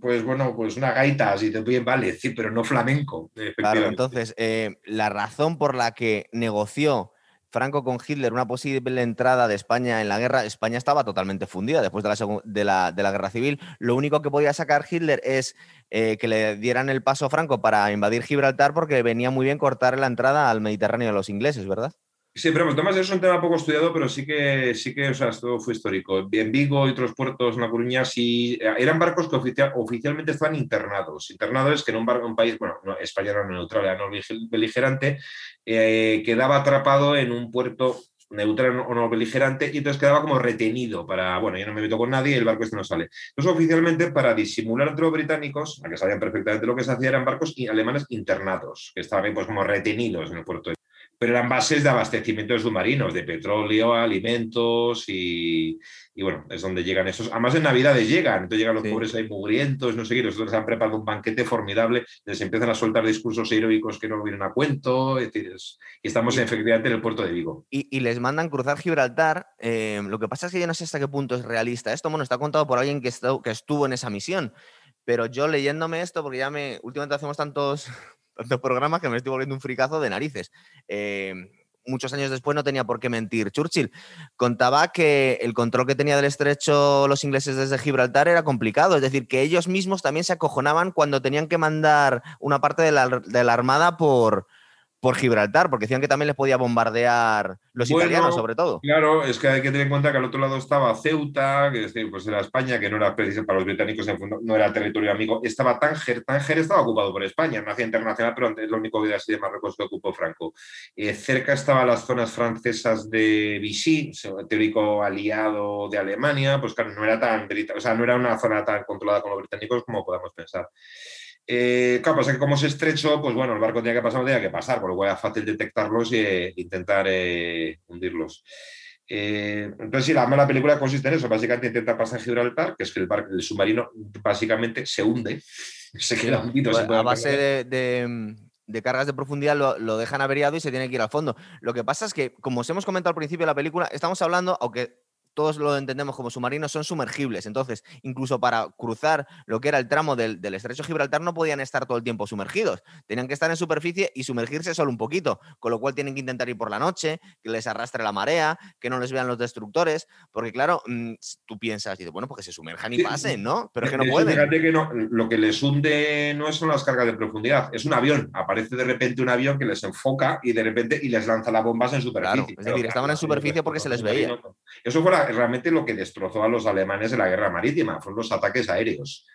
[SPEAKER 2] pues bueno, pues una gaita, si te piden, vale, sí, pero no flamenco.
[SPEAKER 1] Claro, entonces, eh, la razón por la que negoció Franco con Hitler una posible entrada de España en la guerra, España estaba totalmente fundida después de la, de la, guerra civil. Lo único que podía sacar Hitler es eh, que le dieran el paso a Franco para invadir Gibraltar porque venía muy bien cortar la entrada al Mediterráneo a los ingleses, ¿verdad?
[SPEAKER 2] Sí, pero Tomás es un tema poco estudiado, pero sí que, sí que, o sea, esto fue histórico. En Vigo y otros puertos, en La Coruña, sí, eran barcos que oficialmente estaban internados. Internados que en un, barco, un país, bueno, España era neutral, era no beligerante, eh, quedaba atrapado en un puerto neutral o no beligerante y entonces quedaba como retenido para, bueno, yo no me meto con nadie y el barco este no sale. Entonces, oficialmente, para disimular entre los británicos, a que sabían perfectamente lo que se hacía, eran barcos alemanes internados, que estaban pues como retenidos en el puerto pero eran bases de abastecimiento de submarinos, de petróleo, alimentos y, bueno, es donde llegan esos. Además en Navidades llegan, entonces llegan los pobres ahí mugrientos, no sé qué, nosotros han preparado un banquete formidable, les empiezan a soltar discursos heroicos que no vienen a cuento, es decir, y estamos efectivamente en el puerto de Vigo.
[SPEAKER 1] Y, les mandan cruzar Gibraltar, eh, lo que pasa es que yo no sé hasta qué punto es realista esto, bueno, está contado por alguien que, que estuvo en esa misión, pero yo leyéndome esto, porque ya me, últimamente hacemos tantos tantos programas que me estoy volviendo un fricazo de narices. Eh, muchos años después no tenía por qué mentir. Churchill contaba que el control que tenía del estrecho los ingleses desde Gibraltar era complicado, es decir, que ellos mismos también se acojonaban cuando tenían que mandar una parte de la, de la Armada por, por Gibraltar, porque decían que también les podía bombardear los italianos, sobre todo.
[SPEAKER 2] Claro, es que hay que tener en cuenta que al otro lado estaba Ceuta, que decir, pues era España, que no era preciso para los británicos, no era territorio amigo. Estaba Tánger, Tánger estaba ocupado por España, no hacía internacional, pero es lo único que así de Marruecos que ocupó Franco. Eh, cerca estaban las zonas francesas de Vichy, teórico aliado de Alemania, pues claro, no era tan, o sea, no era una zona tan controlada con los británicos como podamos pensar. Eh, claro, pasa que como es estrecho, pues bueno, el barco tenía que pasar, no tenía que pasar, por lo cual era fácil detectarlos e intentar eh, hundirlos. entonces, sí, la mala película consiste en eso. Básicamente intenta pasar Gibraltar, que es que el, barco, el submarino básicamente se hunde, se queda hundido.
[SPEAKER 1] a base de, de cargas de profundidad lo, lo, dejan averiado y se tiene que ir al fondo. Lo que pasa es que, como os hemos comentado al principio de la película, estamos hablando, aunque todos lo entendemos como submarinos, son sumergibles. Entonces, incluso para cruzar lo que era el tramo del, del, estrecho Gibraltar, no podían estar todo el tiempo sumergidos. Tenían que estar en superficie y sumergirse solo un poquito, con lo cual tienen que intentar ir por la noche, que les arrastre la marea, que no les vean los destructores, porque claro, mmm, tú piensas, dices, bueno, porque se sumerjan y sí. pasen, ¿no? Pero es que no pueden.
[SPEAKER 2] Fíjate que no, lo que les hunde no son las cargas de profundidad, es un avión. Aparece de repente un avión que les enfoca y de repente y les lanza las bombas en superficie.
[SPEAKER 1] Claro, es decir, estaban en superficie porque se les veía.
[SPEAKER 2] Eso fue realmente lo que destrozó a los alemanes en la guerra marítima, fueron los ataques aéreos.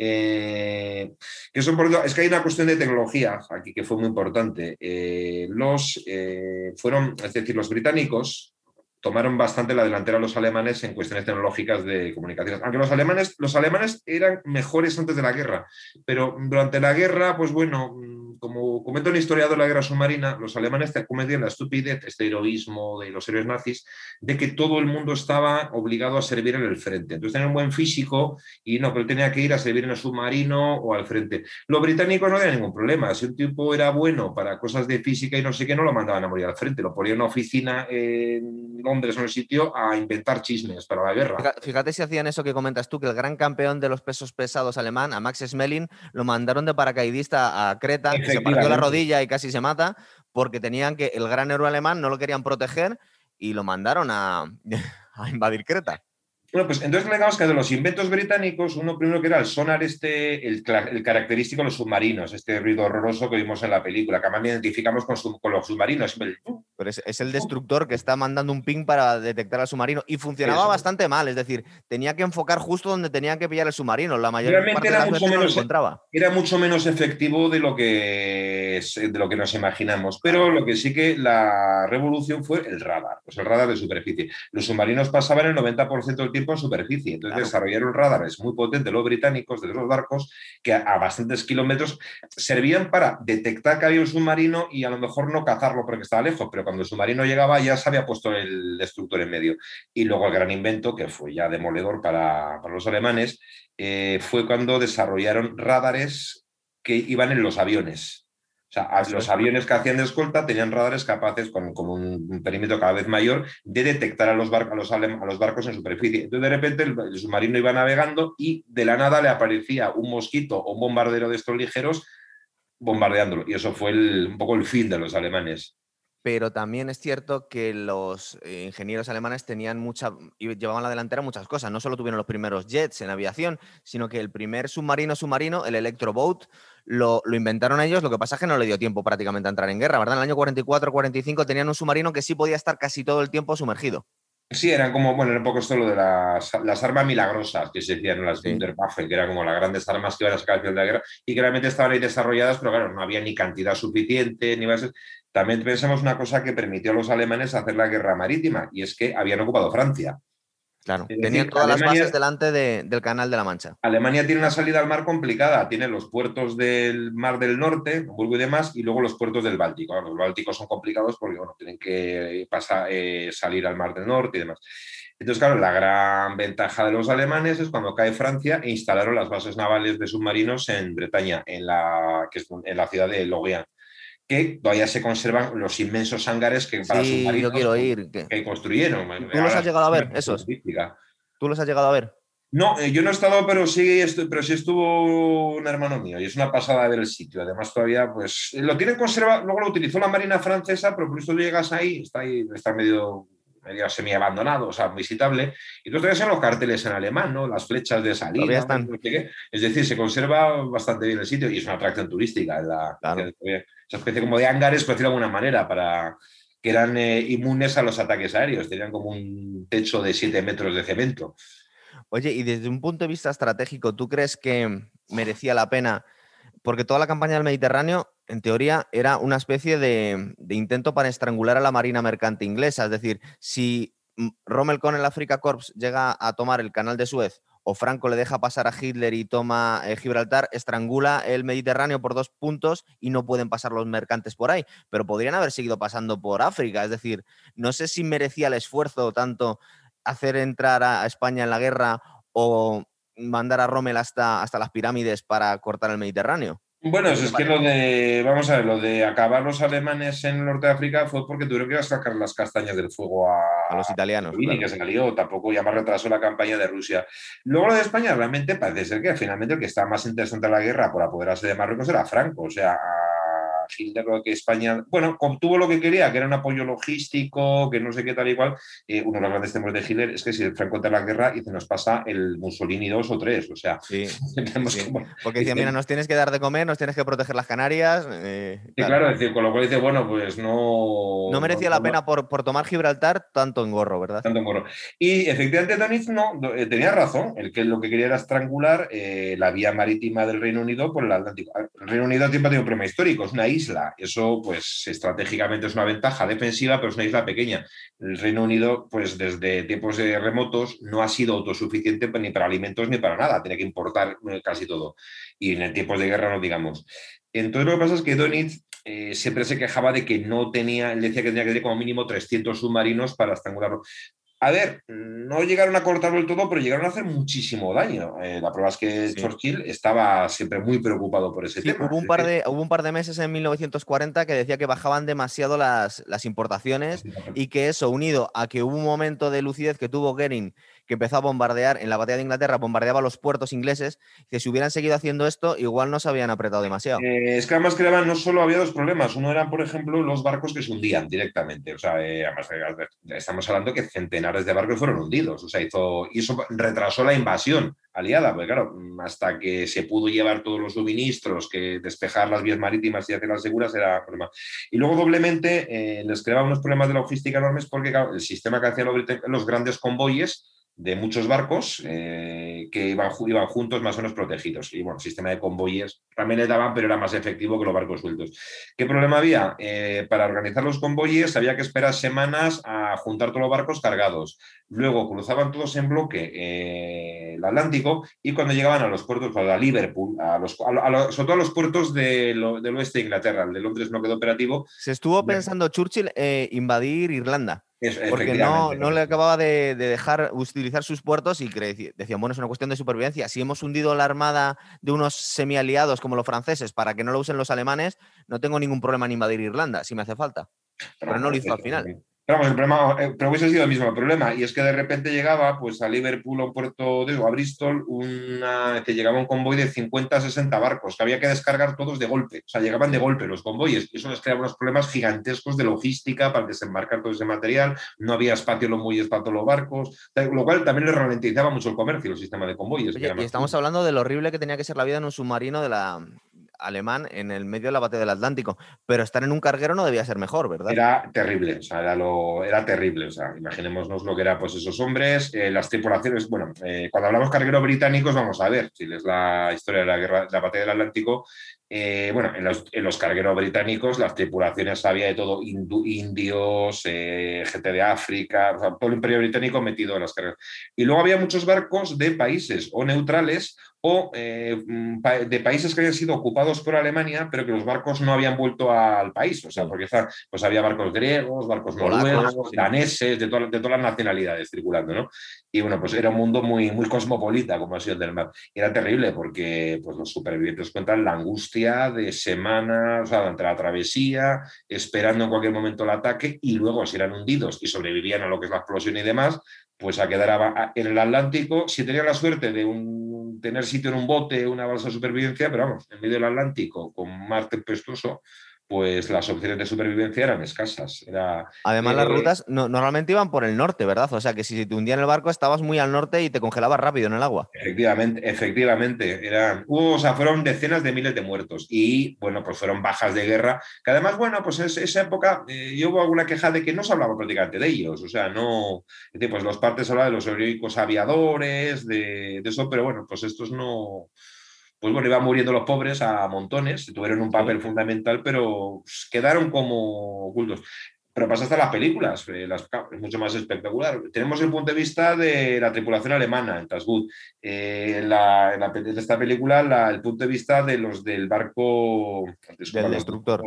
[SPEAKER 2] Eh, que son es que hay una cuestión de tecnología aquí que fue muy importante. Eh, los eh, fueron, es decir, los británicos tomaron bastante la delantera a los alemanes en cuestiones tecnológicas de comunicaciones. Aunque los alemanes, los alemanes eran mejores antes de la guerra, pero durante la guerra, pues bueno, como comenta un historiador de la guerra submarina, los alemanes cometían la estupidez, este heroísmo de los héroes nazis, de que todo el mundo estaba obligado a servir en el frente. Entonces tenían un buen físico y no, pero tenía que ir a servir en el submarino o al frente. Los británicos no tenían ningún problema. Si un tipo era bueno para cosas de física y no sé qué, no lo mandaban a morir al frente. Lo ponían en una oficina en Londres o en el sitio a inventar chismes para la guerra.
[SPEAKER 1] Fíjate si hacían eso que comentas tú, que el gran campeón de los pesos pesados alemán, a Max Smelling, lo mandaron de paracaidista a Creta se partió la rodilla y casi se mata porque tenían que el gran héroe alemán no lo querían proteger y lo mandaron a, a invadir Creta.
[SPEAKER 2] Bueno, pues entonces digamos que de los inventos británicos, uno primero que era el sonar este, el, el, característico de los submarinos, este ruido horroroso que vimos en la película, que además identificamos con, su, con los submarinos.
[SPEAKER 1] Pero es, es, el destructor que está mandando un ping para detectar al submarino y funcionaba Eso. bastante mal, es decir, tenía que enfocar justo donde tenía que pillar el submarino, la mayor
[SPEAKER 2] Realmente
[SPEAKER 1] parte
[SPEAKER 2] era
[SPEAKER 1] de las
[SPEAKER 2] mucho,
[SPEAKER 1] veces no lo
[SPEAKER 2] menos,
[SPEAKER 1] encontraba.
[SPEAKER 2] era mucho menos efectivo de lo, que, de lo que nos imaginamos, pero lo que sí que la revolución fue el radar, pues el radar de superficie. Los submarinos pasaban el 90% del tiempo en superficie, entonces
[SPEAKER 1] Claro.
[SPEAKER 2] desarrollaron radares muy potentes los británicos de los barcos que a, a bastantes kilómetros servían para detectar que había un submarino y a lo mejor no cazarlo porque estaba lejos, pero cuando el submarino llegaba ya se había puesto el destructor en medio. Y luego el gran invento, que fue ya demoledor para, para los alemanes, eh, fue cuando desarrollaron radares que iban en los aviones. O sea, los
[SPEAKER 1] es.
[SPEAKER 2] aviones que hacían de escolta tenían radares capaces, con, con un perímetro cada vez mayor, de detectar a los, bar- a los, a los barcos en superficie. Entonces, de repente, el, el submarino iba navegando y de la nada le aparecía un mosquito o un bombardero de estos ligeros bombardeándolo. Y eso fue el- un poco el fin de los alemanes.
[SPEAKER 1] Pero también es cierto que los eh, ingenieros alemanes tenían mucha y llevaban la delantera muchas cosas. No solo tuvieron los primeros jets en aviación, sino que el primer submarino submarino, el Electroboat, lo, lo inventaron ellos. Lo que pasa es que no le dio tiempo prácticamente a entrar en guerra, ¿verdad? En el año 44-45 tenían un submarino que sí podía estar casi todo el tiempo sumergido.
[SPEAKER 2] Sí, eran como, bueno, era un poco esto lo de las, las armas milagrosas que se decían, las
[SPEAKER 1] Sí.
[SPEAKER 2] Wunderwaffe, que eran como las grandes armas que iban a sacar al final de la guerra y que realmente estaban ahí desarrolladas, pero claro, no había ni cantidad suficiente, ni bases. También pensamos una cosa que permitió a los alemanes hacer la guerra marítima, y es que habían ocupado Francia.
[SPEAKER 1] Claro,
[SPEAKER 2] Es decir,
[SPEAKER 1] tenían todas las
[SPEAKER 2] Alemania-
[SPEAKER 1] bases delante de- del Canal de la Mancha.
[SPEAKER 2] Alemania tiene una salida al mar complicada, tiene los puertos del Mar del Norte, Hamburgo y demás, y luego los puertos del Báltico. Los Bálticos son complicados porque bueno, tienen que pasar, eh, salir al Mar del Norte y demás. Entonces, claro, la gran ventaja de los alemanes es cuando cae Francia e instalaron las bases navales de submarinos en Bretaña, en la, que es en la ciudad de Lorient, que todavía se conservan los inmensos hangares que para
[SPEAKER 1] Sí,
[SPEAKER 2] submarinos
[SPEAKER 1] yo quiero ir. ¿Qué?
[SPEAKER 2] que construyeron.
[SPEAKER 1] ¿Tú los has llegado a ver, esos?
[SPEAKER 2] Turística.
[SPEAKER 1] ¿Tú los has llegado a ver?
[SPEAKER 2] No, eh, yo no he estado, pero sí, pero sí estuvo un hermano mío y es una pasada ver el sitio. Además, todavía, pues, lo tienen conservado, luego lo utilizó la Marina Francesa, pero por eso tú llegas ahí, está ahí, está medio, medio semi-abandonado, o sea, visitable. Y tú todavía son los carteles en alemán, ¿no? Las flechas de salida.
[SPEAKER 1] Todavía están.
[SPEAKER 2] no sé qué. Es decir, se conserva bastante bien el sitio y es una atracción turística. La,
[SPEAKER 1] Claro.
[SPEAKER 2] Esa especie como de hangares, por decirlo de alguna manera, para que eran eh, inmunes a los ataques aéreos. Tenían como un techo de 7 metros de cemento.
[SPEAKER 1] Oye, y desde un punto de vista estratégico, ¿tú crees que merecía la pena? Porque toda la campaña del Mediterráneo, en teoría, era una especie de, intento para estrangular a la marina mercante inglesa. Es decir, si mm, Rommel con el Africa Corps llega a tomar el canal de Suez o Franco le deja pasar a Hitler y toma eh, Gibraltar, estrangula el Mediterráneo por dos puntos y no pueden pasar los mercantes por ahí. Pero podrían haber seguido pasando por África. Es decir, no sé si merecía el esfuerzo tanto hacer entrar a España en la guerra o mandar a Rommel hasta, hasta las pirámides para cortar el Mediterráneo.
[SPEAKER 2] Bueno, es, que lo de, vamos a ver, lo de acabar los alemanes en el norte de África fue porque tuvieron que sacar las castañas del fuego a,
[SPEAKER 1] los italianos.
[SPEAKER 2] Y que se salió, tampoco ya más retrasó la campaña de Rusia. Luego lo de España, realmente parece ser que finalmente el que está más interesante en la guerra por apoderarse de Marruecos era Franco. O sea, Hitler lo que España, bueno, obtuvo lo que quería, que era un apoyo logístico, que no sé qué tal y cual. Eh, uno de los grandes temores de Hitler es que si Franco entra la guerra y se nos pasa el Mussolini dos o tres, o sea,
[SPEAKER 1] sí, porque decía, mira, nos tienes que dar de comer, nos tienes que proteger las Canarias.
[SPEAKER 2] Eh, claro. decir, con lo cual dice, bueno, pues no...
[SPEAKER 1] No merecía la pena por, por, tomar Gibraltar tanto en gorro, ¿verdad?
[SPEAKER 2] Tanto en gorro. Y efectivamente Doniz no, eh, tenía razón, el que lo que quería era estrangular la vía marítima del Reino Unido por el Atlántico. El Reino Unido siempre ha tenido un problema histórico, es una isla isla. Eso, pues, estratégicamente es una ventaja defensiva, pero es una isla pequeña. El Reino Unido, pues, desde tiempos remotos no ha sido autosuficiente ni para alimentos ni para nada. Tiene que importar eh, casi todo. Y en tiempos de guerra no digamos. Entonces, lo que pasa es que Donitz eh, siempre se quejaba de que no tenía, él decía que tenía que tener como mínimo 300 submarinos para estrangularlo. A ver, no llegaron a cortarlo del todo, pero llegaron a hacer muchísimo daño. Eh, la prueba es que Churchill estaba siempre muy preocupado por ese tema.
[SPEAKER 1] Hubo un, par de, hubo un par de meses en 1940 que decía que bajaban demasiado las, las importaciones y que eso, unido a que hubo un momento de lucidez que tuvo Goering que empezó a bombardear en la batalla de Inglaterra, bombardeaba los puertos ingleses, que si hubieran seguido haciendo esto, igual no se habían apretado demasiado.
[SPEAKER 2] Eh, es que además creaban, no solo había dos problemas, uno eran, por ejemplo, los barcos que se hundían directamente, o sea, eh, además eh, estamos hablando que centenares de barcos fueron hundidos, o sea, hizo, eso retrasó la invasión aliada, porque claro, hasta que se pudo llevar todos los suministros, que despejar las vías marítimas y hacerlas seguras era problema. Y luego doblemente les creaba unos problemas de logística enormes porque el sistema que hacían los grandes convoyes, de muchos barcos eh, que iban, iban, juntos más o menos protegidos. Y bueno, el sistema de convoyes también le daban, pero era más efectivo que los barcos sueltos. ¿Qué problema había? Eh, para organizar los convoyes había que esperar semanas a juntar todos los barcos cargados. Luego cruzaban todos en bloque eh, el Atlántico y cuando llegaban a los puertos, a Liverpool, a los, sobre todo a los puertos del oeste de Inglaterra, el de Londres no quedó operativo.
[SPEAKER 1] Se estuvo pensando Churchill invadir Irlanda porque no, no, le acababa de, dejar utilizar sus puertos y decían, bueno, es una cuestión de supervivencia. Si hemos hundido la armada de unos semi-aliados como los franceses para que no lo usen los alemanes, no tengo ningún problema en invadir Irlanda, si me hace falta. Pero no lo hizo al final.
[SPEAKER 2] Pero, el problema, eh, pero hubiese sido el mismo problema, y es que de repente llegaba pues, a Liverpool o Puerto de, o a Bristol una, que llegaba un convoy de 50 60 barcos que había que descargar todos de golpe. O sea, llegaban de golpe los convoyes, y eso les creaba unos problemas gigantescos de logística para desembarcar todo ese material, no había espacio en los muelles para todos los barcos, lo cual también le ralentizaba mucho el comercio, el sistema de convoyes.
[SPEAKER 1] y estamos hablando de lo horrible que tenía que ser la vida en un submarino de la, alemán en el medio de la batalla del Atlántico, pero estar en un carguero no debía ser mejor, ¿verdad?
[SPEAKER 2] Era terrible, o sea, era, lo, era terrible, o sea, imaginémonos lo que eran pues esos hombres, eh, las tripulaciones, bueno, eh, cuando hablamos cargueros británicos, vamos a ver, si es la historia de la guerra, de la batalla del Atlántico, eh, bueno, en los, cargueros británicos las tripulaciones había de todo, indios, gente de África, todo el imperio británico metido en las cargueros. Y luego había muchos barcos de países o neutrales o eh, mm, de países que habían sido ocupados por Alemania, pero que los barcos no habían vuelto al país. O sea, porque pues había barcos griegos, barcos noruegos, daneses, de, todas las nacionalidades circulando, ¿no? Y bueno, pues era un mundo muy, muy cosmopolita, como ha sido el del mar. Y era terrible porque pues, los supervivientes cuentan la angustia de semanas, o sea, durante la travesía, esperando en cualquier momento el ataque, y luego si eran hundidos y sobrevivían a lo que es la explosión y demás, pues a quedar en el Atlántico, si tenían la suerte de un, tener sitio en un bote, una balsa de supervivencia, pero vamos, en medio del Atlántico, con mar tempestuoso, pues las opciones de supervivencia eran escasas. Era,
[SPEAKER 1] Además, las rutas normalmente iban por el norte, ¿verdad? O sea, que si te hundían el barco estabas muy al norte y te congelabas rápido en el agua.
[SPEAKER 2] Efectivamente, efectivamente. Eran, o sea, fueron decenas de miles de muertos y, bueno, pues fueron bajas de guerra, que además, bueno, pues en esa época eh, yo hubo alguna queja de que no se hablaba prácticamente de ellos, o sea, no, pues los partes hablaban de los heroicos aviadores, de, de eso, pero bueno, pues estos no pues bueno, iban muriendo los pobres a montones, tuvieron un papel fundamental, pero quedaron como ocultos. Pero pasa hasta las películas, eh, es mucho más espectacular. Tenemos el punto de vista de la tripulación alemana en Tasgut. Eh, en, la, en, esta película, el punto de vista de los del barco...
[SPEAKER 1] Del destructor,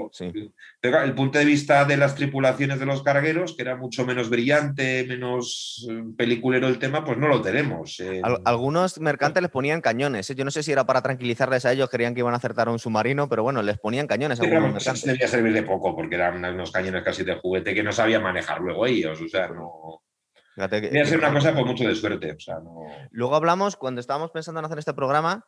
[SPEAKER 2] El punto de vista de las tripulaciones de los cargueros, que era mucho menos brillante, menos eh, peliculero el tema, pues no lo tenemos.
[SPEAKER 1] algunos mercantes les ponían cañones. Yo no sé si era para tranquilizarles a ellos, creían que iban a acertar a un submarino, pero bueno, les ponían cañones. A
[SPEAKER 2] algunos debía servir de poco, porque eran unos cañones casi de juguete que no sabía manejar luego ellos. O sea, no. Fíjate ser una cosa por mucho de suerte.
[SPEAKER 1] Luego hablamos, cuando estábamos pensando en hacer este programa,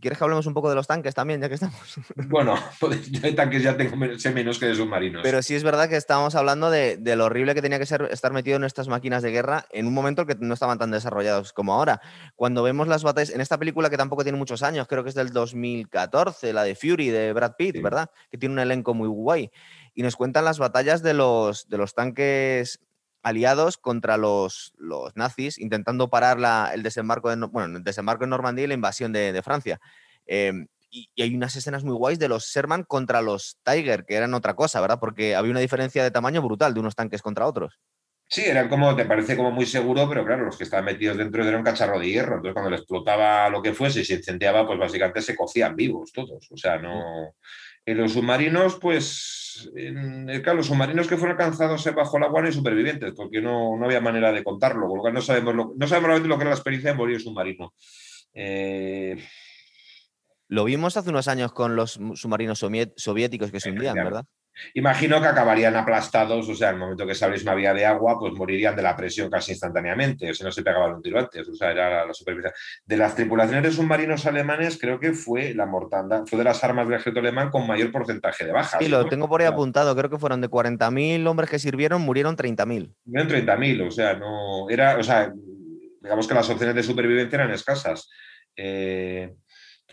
[SPEAKER 1] ¿Quieres que hablemos un poco de los tanques también, ya que estamos?
[SPEAKER 2] Bueno, de tanques ya tengo sé menos que de submarinos.
[SPEAKER 1] Pero sí es verdad que estábamos hablando de, lo horrible que tenía que ser estar metido en estas máquinas de guerra en un momento que no estaban tan desarrollados como ahora. Cuando vemos las batallas, en esta película que tampoco tiene muchos años, creo que es del 2014, la de Fury de Brad Pitt, ¿verdad? Que tiene un elenco muy guay y nos cuentan las batallas de los, de los tanques aliados contra los, los nazis, intentando parar el desembarco de, bueno, el desembarco en Normandía y la invasión de, Francia. Em, y, hay unas escenas muy guays de los Sherman contra los Tiger, que eran otra cosa, ¿verdad? Porque había una diferencia de tamaño brutal de unos tanques contra otros.
[SPEAKER 2] Sí, eran como, te parece como muy seguro, pero claro, los que estaban metidos dentro eran un cacharro de hierro. Entonces, cuando le explotaba lo que fuese y se incendiaba, pues básicamente se cocían vivos todos. O sea, no. En los submarinos, pues, en, los submarinos que fueron alcanzados bajo el agua no hay supervivientes, porque no, había manera de contarlo, con lo no sabemos, lo, no sabemos realmente lo que era la experiencia de morir en submarino. Eh,
[SPEAKER 1] lo vimos hace unos años con los submarinos soviéticos que se hundían, ¿verdad?
[SPEAKER 2] Imagino que acabarían aplastados, o sea, en el momento que se abrís una vía de agua, pues morirían de la presión casi instantáneamente, o si no se pegaban un tiro antes, o sea, era la, supervivencia. De las tripulaciones de submarinos alemanes, creo que fue la mortandad, fue de las armas del ejército alemán con mayor porcentaje de bajas.
[SPEAKER 1] Sí, lo tengo por ahí apuntado, creo que fueron de 40.000 hombres que sirvieron, murieron 30.000.
[SPEAKER 2] Murieron 30.000, o sea, no, era, o sea, digamos que las opciones de supervivencia eran escasas. Eh,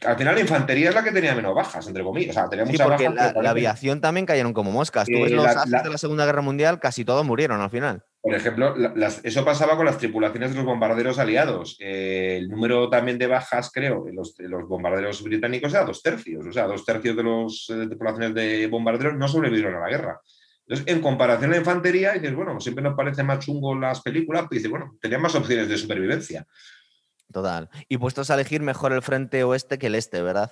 [SPEAKER 2] al final la infantería es la que tenía menos bajas, entre comillas. O sea, tenía
[SPEAKER 1] sí, porque la, aviación también cayeron como moscas. Tú ves los la, de la Segunda Guerra Mundial, casi todos murieron al final.
[SPEAKER 2] Por ejemplo, eso pasaba con las tripulaciones de los bombarderos aliados. Eh, el número también de bajas, creo, de los, los, bombarderos británicos era dos tercios. O sea, dos tercios de las eh, tripulaciones de bombarderos no sobrevivieron a la guerra. Entonces, en comparación a la infantería, dices, bueno, siempre nos parece más chungo las películas, pues dices, bueno, tenían más opciones de supervivencia.
[SPEAKER 1] Total. Y puestos a elegir mejor el frente oeste que el este, ¿verdad?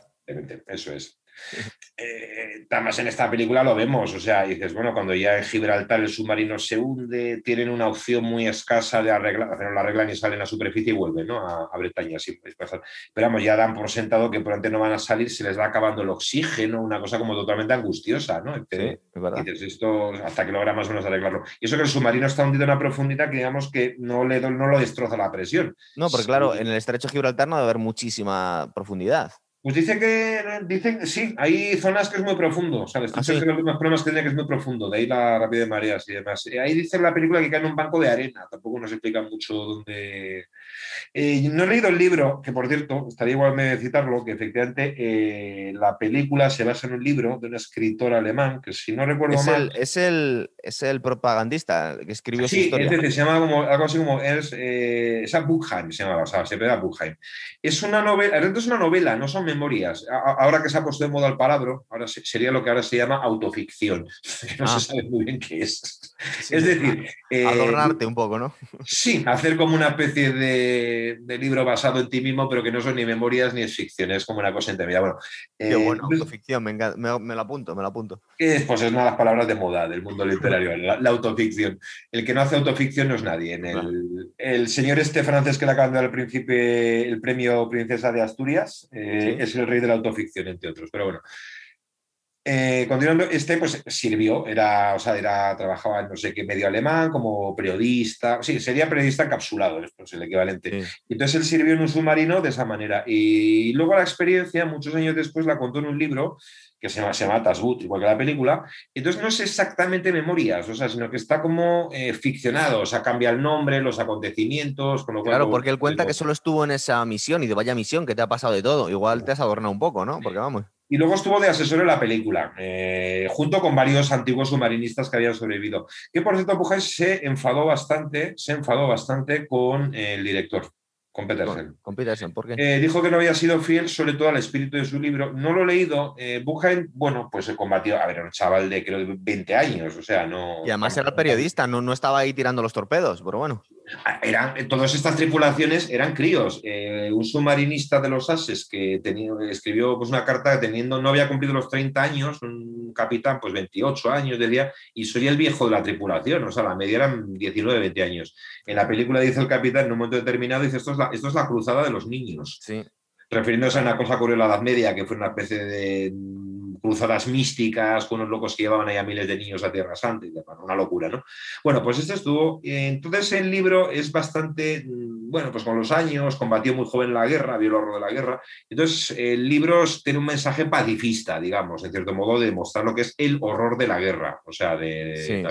[SPEAKER 2] Eso es. Eh, además en esta película lo vemos, o sea, dices, bueno, cuando ya en Gibraltar el submarino se hunde, tienen una opción muy escasa de arreglar, hacer la arreglan y salen a superficie y vuelven ¿no? a, Bretaña. Pero vamos, ya dan por sentado que pronto no van a salir, se les va acabando el oxígeno, una cosa como totalmente angustiosa, ¿no?
[SPEAKER 1] sí,
[SPEAKER 2] Dices, esto hasta que logra más o menos arreglarlo. Y eso que el submarino está hundido en una profundidad que digamos que no, le, no lo destroza la presión.
[SPEAKER 1] No, porque claro, en el estrecho de Gibraltar no debe haber muchísima profundidad.
[SPEAKER 2] Pues dice que, dicen, sí, hay zonas que es muy profundo, ¿sabes? ¿Ah, los mismos problemas que tiene que es muy profundo, de ahí la rapidez de mareas y demás. Eh, ahí dice la película que cae en un banco de arena, tampoco nos explica mucho dónde... Eh, no he leído el libro, que por cierto, estaría igual de citarlo, que efectivamente eh, la película se basa en un libro de un escritor alemán, que si no recuerdo mal...
[SPEAKER 1] es, el, es el propagandista que escribió
[SPEAKER 2] sí, historia. es decir, se llama como, algo así como... Es, eh, Buchheim, se llama, o sea, se llama Buchheim. Es una novela, es una novela, no son memorias. Ahora que se ha puesto de moda el palabra, ahora sería lo que ahora se llama autoficción. No se ah. sabe muy bien qué es. Es decir.
[SPEAKER 1] Eh, Adornarte un poco, ¿no?
[SPEAKER 2] Sí, hacer como una especie de, libro basado en ti mismo, pero que no son ni memorias ni es ficción, es como una cosa intermedia. Bueno,
[SPEAKER 1] Qué eh, bueno, autoficción, me, me, lo apunto, me lo apunto.
[SPEAKER 2] pues es una de las palabras de moda del mundo literario, la, autoficción. El que no hace autoficción no es nadie. En el, el señor este francés que le acaban de dar el, príncipe, el premio Princesa de Asturias, eh, es el rey de la autoficción, entre otros. Pero bueno. Eh, continuando, este pues sirvió, era, o sea, era, trabajaba en no sé qué medio alemán, como periodista, sí, sería periodista encapsulado, es pues, el equivalente. Entonces él sirvió en un submarino de esa manera. Y luego la experiencia, muchos años después, la contó en un libro que se llama, se llama Tasgut, igual que la película. Entonces no es exactamente memorias, o sea, sino que está como eh, ficcionado, o sea, cambia el nombre, los acontecimientos. Con lo
[SPEAKER 1] claro, porque él cuenta que solo estuvo en esa misión y de vaya misión, que te ha pasado de todo. Igual te has adornado un poco, ¿no? Porque vamos.
[SPEAKER 2] Y luego estuvo de asesor en la película, eh, junto con varios antiguos submarinistas que habían sobrevivido. Que por cierto, Pujay se enfadó bastante, se enfadó bastante con el director con Petersen.
[SPEAKER 1] Con, Petersen, ¿por qué?
[SPEAKER 2] Eh, dijo que no había sido fiel, sobre todo al espíritu de su libro. No lo he leído. Eh, bueno, pues se combatió, a ver, un chaval de creo de 20 años, o sea, no.
[SPEAKER 1] Y además era periodista, no, no estaba ahí tirando los torpedos, pero bueno.
[SPEAKER 2] Eran, todas estas tripulaciones eran críos. Eh, un submarinista de los Ases que tenía, escribió pues, una carta teniendo, no había cumplido los 30 años, un capitán, pues 28 años de día, y soy el viejo de la tripulación, o sea, la media eran 19, 20 años. En la película dice el capitán en un momento determinado, dice, esto es la, esto es la cruzada de los niños.
[SPEAKER 1] Sí.
[SPEAKER 2] Refiriéndose a una cosa que ocurrió en la Edad Media, que fue una especie de cruzadas místicas con unos locos que llevaban ahí a miles de niños a Tierra Santa y demás, una locura, ¿no? Bueno, pues este estuvo. Entonces el libro es bastante, mm, bueno, pues con los años, combatió muy joven la guerra, vio el horror de la guerra. Entonces el libro tiene un mensaje pacifista, digamos, en cierto modo, de mostrar lo que es el horror de la guerra. O sea, de.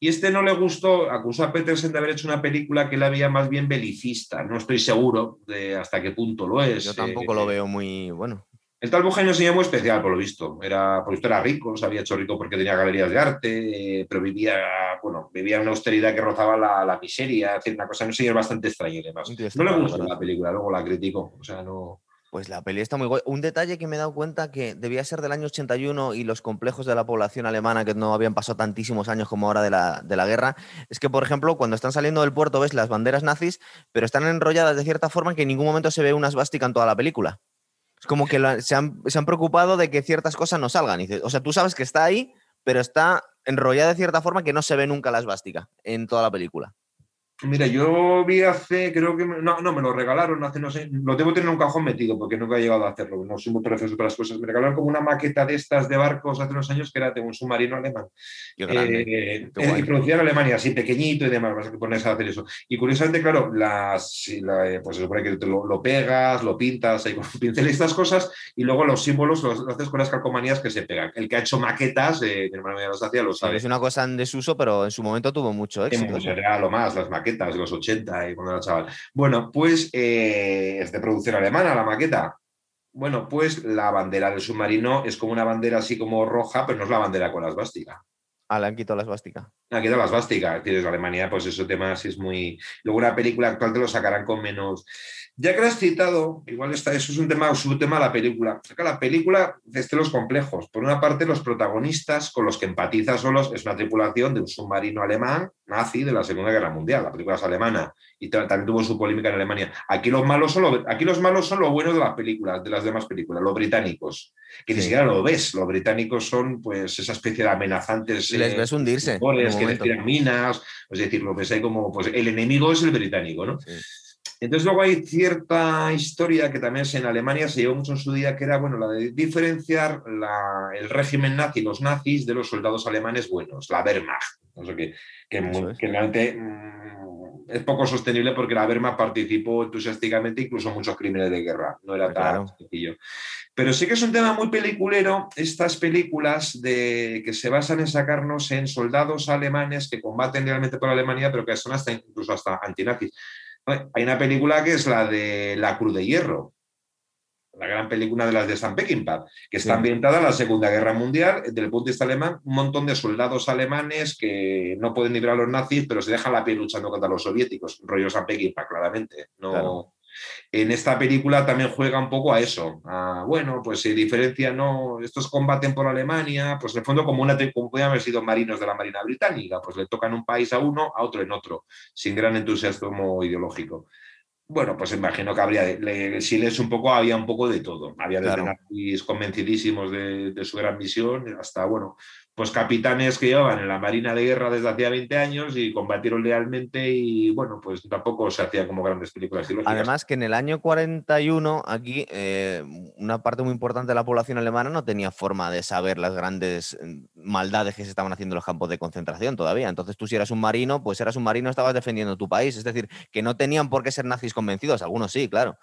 [SPEAKER 2] Y este no le gustó, acusó a Petersen de haber hecho una película que le había más bien belicista. No estoy seguro de hasta qué punto lo es.
[SPEAKER 1] Yo tampoco lo eh, veo muy bueno.
[SPEAKER 2] El tal Bujain se muy especial, por lo visto. Era, por esto era rico, se había hecho rico porque tenía galerías de arte, pero vivía, bueno, vivía una austeridad que rozaba la, miseria, decir, una cosa, no sé, es bastante extraña y demás. No le gustó la película, luego la critico, o sea, no...
[SPEAKER 1] Pues la peli está muy guay. Un detalle que me he dado cuenta que debía ser del año 81 y los complejos de la población alemana que no habían pasado tantísimos años como ahora de la, de la guerra, es que, por ejemplo, cuando están saliendo del puerto ves las banderas nazis, pero están enrolladas de cierta forma que en ningún momento se ve una svástica en toda la película. Es como que se, han, preocupado de que ciertas cosas no salgan. O sea, tú sabes que está ahí, pero está enrollada de cierta forma que no se ve nunca la esvástica en toda la película.
[SPEAKER 2] Mira, yo vi hace, creo que, no, no, me lo regalaron hace, no sé, lo tengo que tener en un cajón metido porque nunca he llegado a hacerlo, no soy muy preciso para las cosas. Me regalaron como una maqueta de estas de barcos hace unos años que era de un submarino alemán. Eh, y producía en Alemania, así pequeñito y demás, vas a pones a hacer eso. Y curiosamente, claro, las, eh, pues se supone que lo, pegas, lo pintas ahí con un pincel y estas cosas, y luego los símbolos los, haces con las calcomanías que se pegan. El que ha hecho maquetas, eh, mi hermano ya los hacía, lo sabe.
[SPEAKER 1] es una cosa en desuso, pero en su momento tuvo mucho éxito.
[SPEAKER 2] Pues era lo más, las maquetas de los 80 y cuando era chaval. Bueno, pues eh, es de producción alemana la maqueta. Bueno, pues la bandera del submarino es como una bandera así como roja, pero no es la bandera con la esvástica.
[SPEAKER 1] Ah, le han quitado la esvástica.
[SPEAKER 2] Le han quitado la esvástica. Tienes Alemania, pues eso tema sí es muy. Luego una película actual te lo sacarán con menos. Ya que lo has citado, igual está, eso es un tema, su tema la película. Acá la película desde los complejos. Por una parte, los protagonistas con los que empatiza solos es una tripulación de un submarino alemán nazi de la Segunda Guerra Mundial. La película es alemana y también tuvo su polémica en Alemania. Aquí los malos son lo, aquí los malos son lo bueno de las películas, de las demás películas, los británicos, que ni siquiera lo ves. Los británicos son pues esa especie de amenazantes.
[SPEAKER 1] les ves hundirse.
[SPEAKER 2] Que les tiran minas, es decir, lo ves ahí como pues el enemigo es el británico, ¿no? Entonces luego hay cierta historia que también en Alemania se llevó mucho en su día, que era bueno, la de diferenciar el régimen nazi, los nazis, de los soldados alemanes buenos, la Wehrmacht. que, realmente mm, es poco sostenible porque la Wehrmacht participó entusiásticamente incluso en muchos crímenes de guerra. No era tan sencillo. Pero sí que es un tema muy peliculero estas películas de, que se basan en sacarnos en soldados alemanes que combaten realmente por Alemania, pero que son hasta incluso hasta antinazis. Hay una película que es la de La Cruz de Hierro, la gran película de las de San Peckinpah, que está ambientada en la Segunda Guerra Mundial, desde el punto de vista alemán, un montón de soldados alemanes que no pueden librar a los nazis, pero se dejan la piel luchando contra los soviéticos, rollo San Peckinpah, claramente. No, en esta película también juega un poco a eso. bueno, pues se diferencia, ¿no? Estos combaten por Alemania, pues en el fondo como, una, como podrían haber sido marinos de la Marina Británica, pues le tocan un país a uno, a otro en otro, sin gran entusiasmo ideológico. Bueno, pues imagino que habría, si lees un poco, había un poco de todo. Había desde nazis convencidísimos de, de, su gran misión hasta, bueno, pues capitanes que llevaban en la Marina de Guerra desde hacía 20 años y combatieron lealmente y bueno, pues tampoco se hacía como grandes películas
[SPEAKER 1] Además que en el año 41 aquí eh, una parte muy importante de la población alemana no tenía forma de saber las grandes mm, maldades que se estaban haciendo en los campos de concentración todavía. Entonces tú si eras un marino, pues eras un marino, estabas defendiendo tu país. Es decir, que no tenían por qué ser nazis convencidos, algunos sí, claro.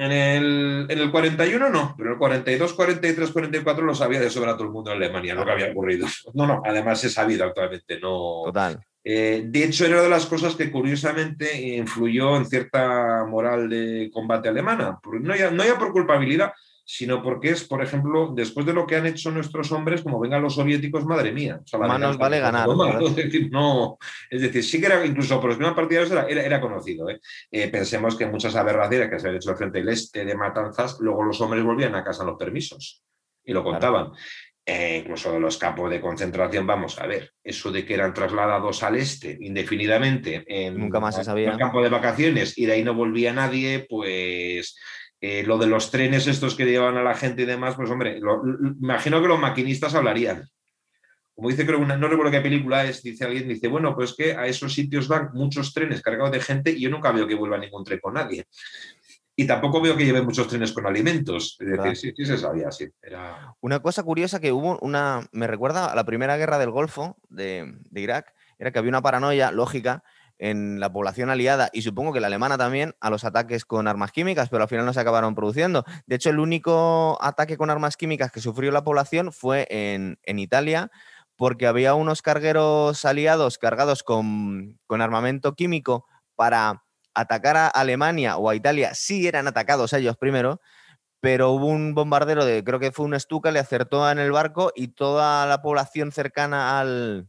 [SPEAKER 2] En el, en el 41 no, pero en el 42, 43, 44 lo sabía de sobra todo el mundo en Alemania, lo que había ocurrido. No, no, además es sabido actualmente, no.
[SPEAKER 1] Total.
[SPEAKER 2] Eh, de hecho, era de las cosas que curiosamente influyó en cierta moral de combate alemana, no ya, no ya por culpabilidad, sino porque es, por ejemplo, después de lo que han hecho nuestros hombres, como vengan los soviéticos, madre mía.
[SPEAKER 1] O Manos vale ganar.
[SPEAKER 2] Es decir, no, es decir, sí que era, incluso por los primeros partidos era, era, conocido. ¿eh? ¿eh? pensemos que muchas aberraciones que se han hecho frente del este de Matanzas, luego los hombres volvían a casa en los permisos y lo contaban. Eh, incluso de los campos de concentración, vamos a ver, eso de que eran trasladados al este indefinidamente en
[SPEAKER 1] Nunca más se sabía.
[SPEAKER 2] un campo de vacaciones y de ahí no volvía nadie, pues eh, lo de los trenes estos que llevan a la gente y demás, pues hombre, imagino que los maquinistas hablarían. Como dice, creo, una, no recuerdo qué película es, dice alguien, dice, bueno, pues que a esos sitios van muchos trenes cargados de gente y yo nunca veo que vuelva ningún tren con nadie. Y tampoco veo que lleve muchos trenes con alimentos. Es decir, sí, sí se sabía, sí. Era...
[SPEAKER 1] Una cosa curiosa que hubo una, me recuerda a la primera guerra del Golfo de, Irak, era que había una paranoia lógica en la población aliada y supongo que la alemana también a los ataques con armas químicas, pero al final no se acabaron produciendo. De hecho, el único ataque con armas químicas que sufrió la población fue en, en Italia, porque había unos cargueros aliados cargados con, con armamento químico para atacar a Alemania o a Italia, sí eran atacados ellos primero, pero hubo un bombardero de, creo que fue un Stuka, le acertó en el barco y toda la población cercana al,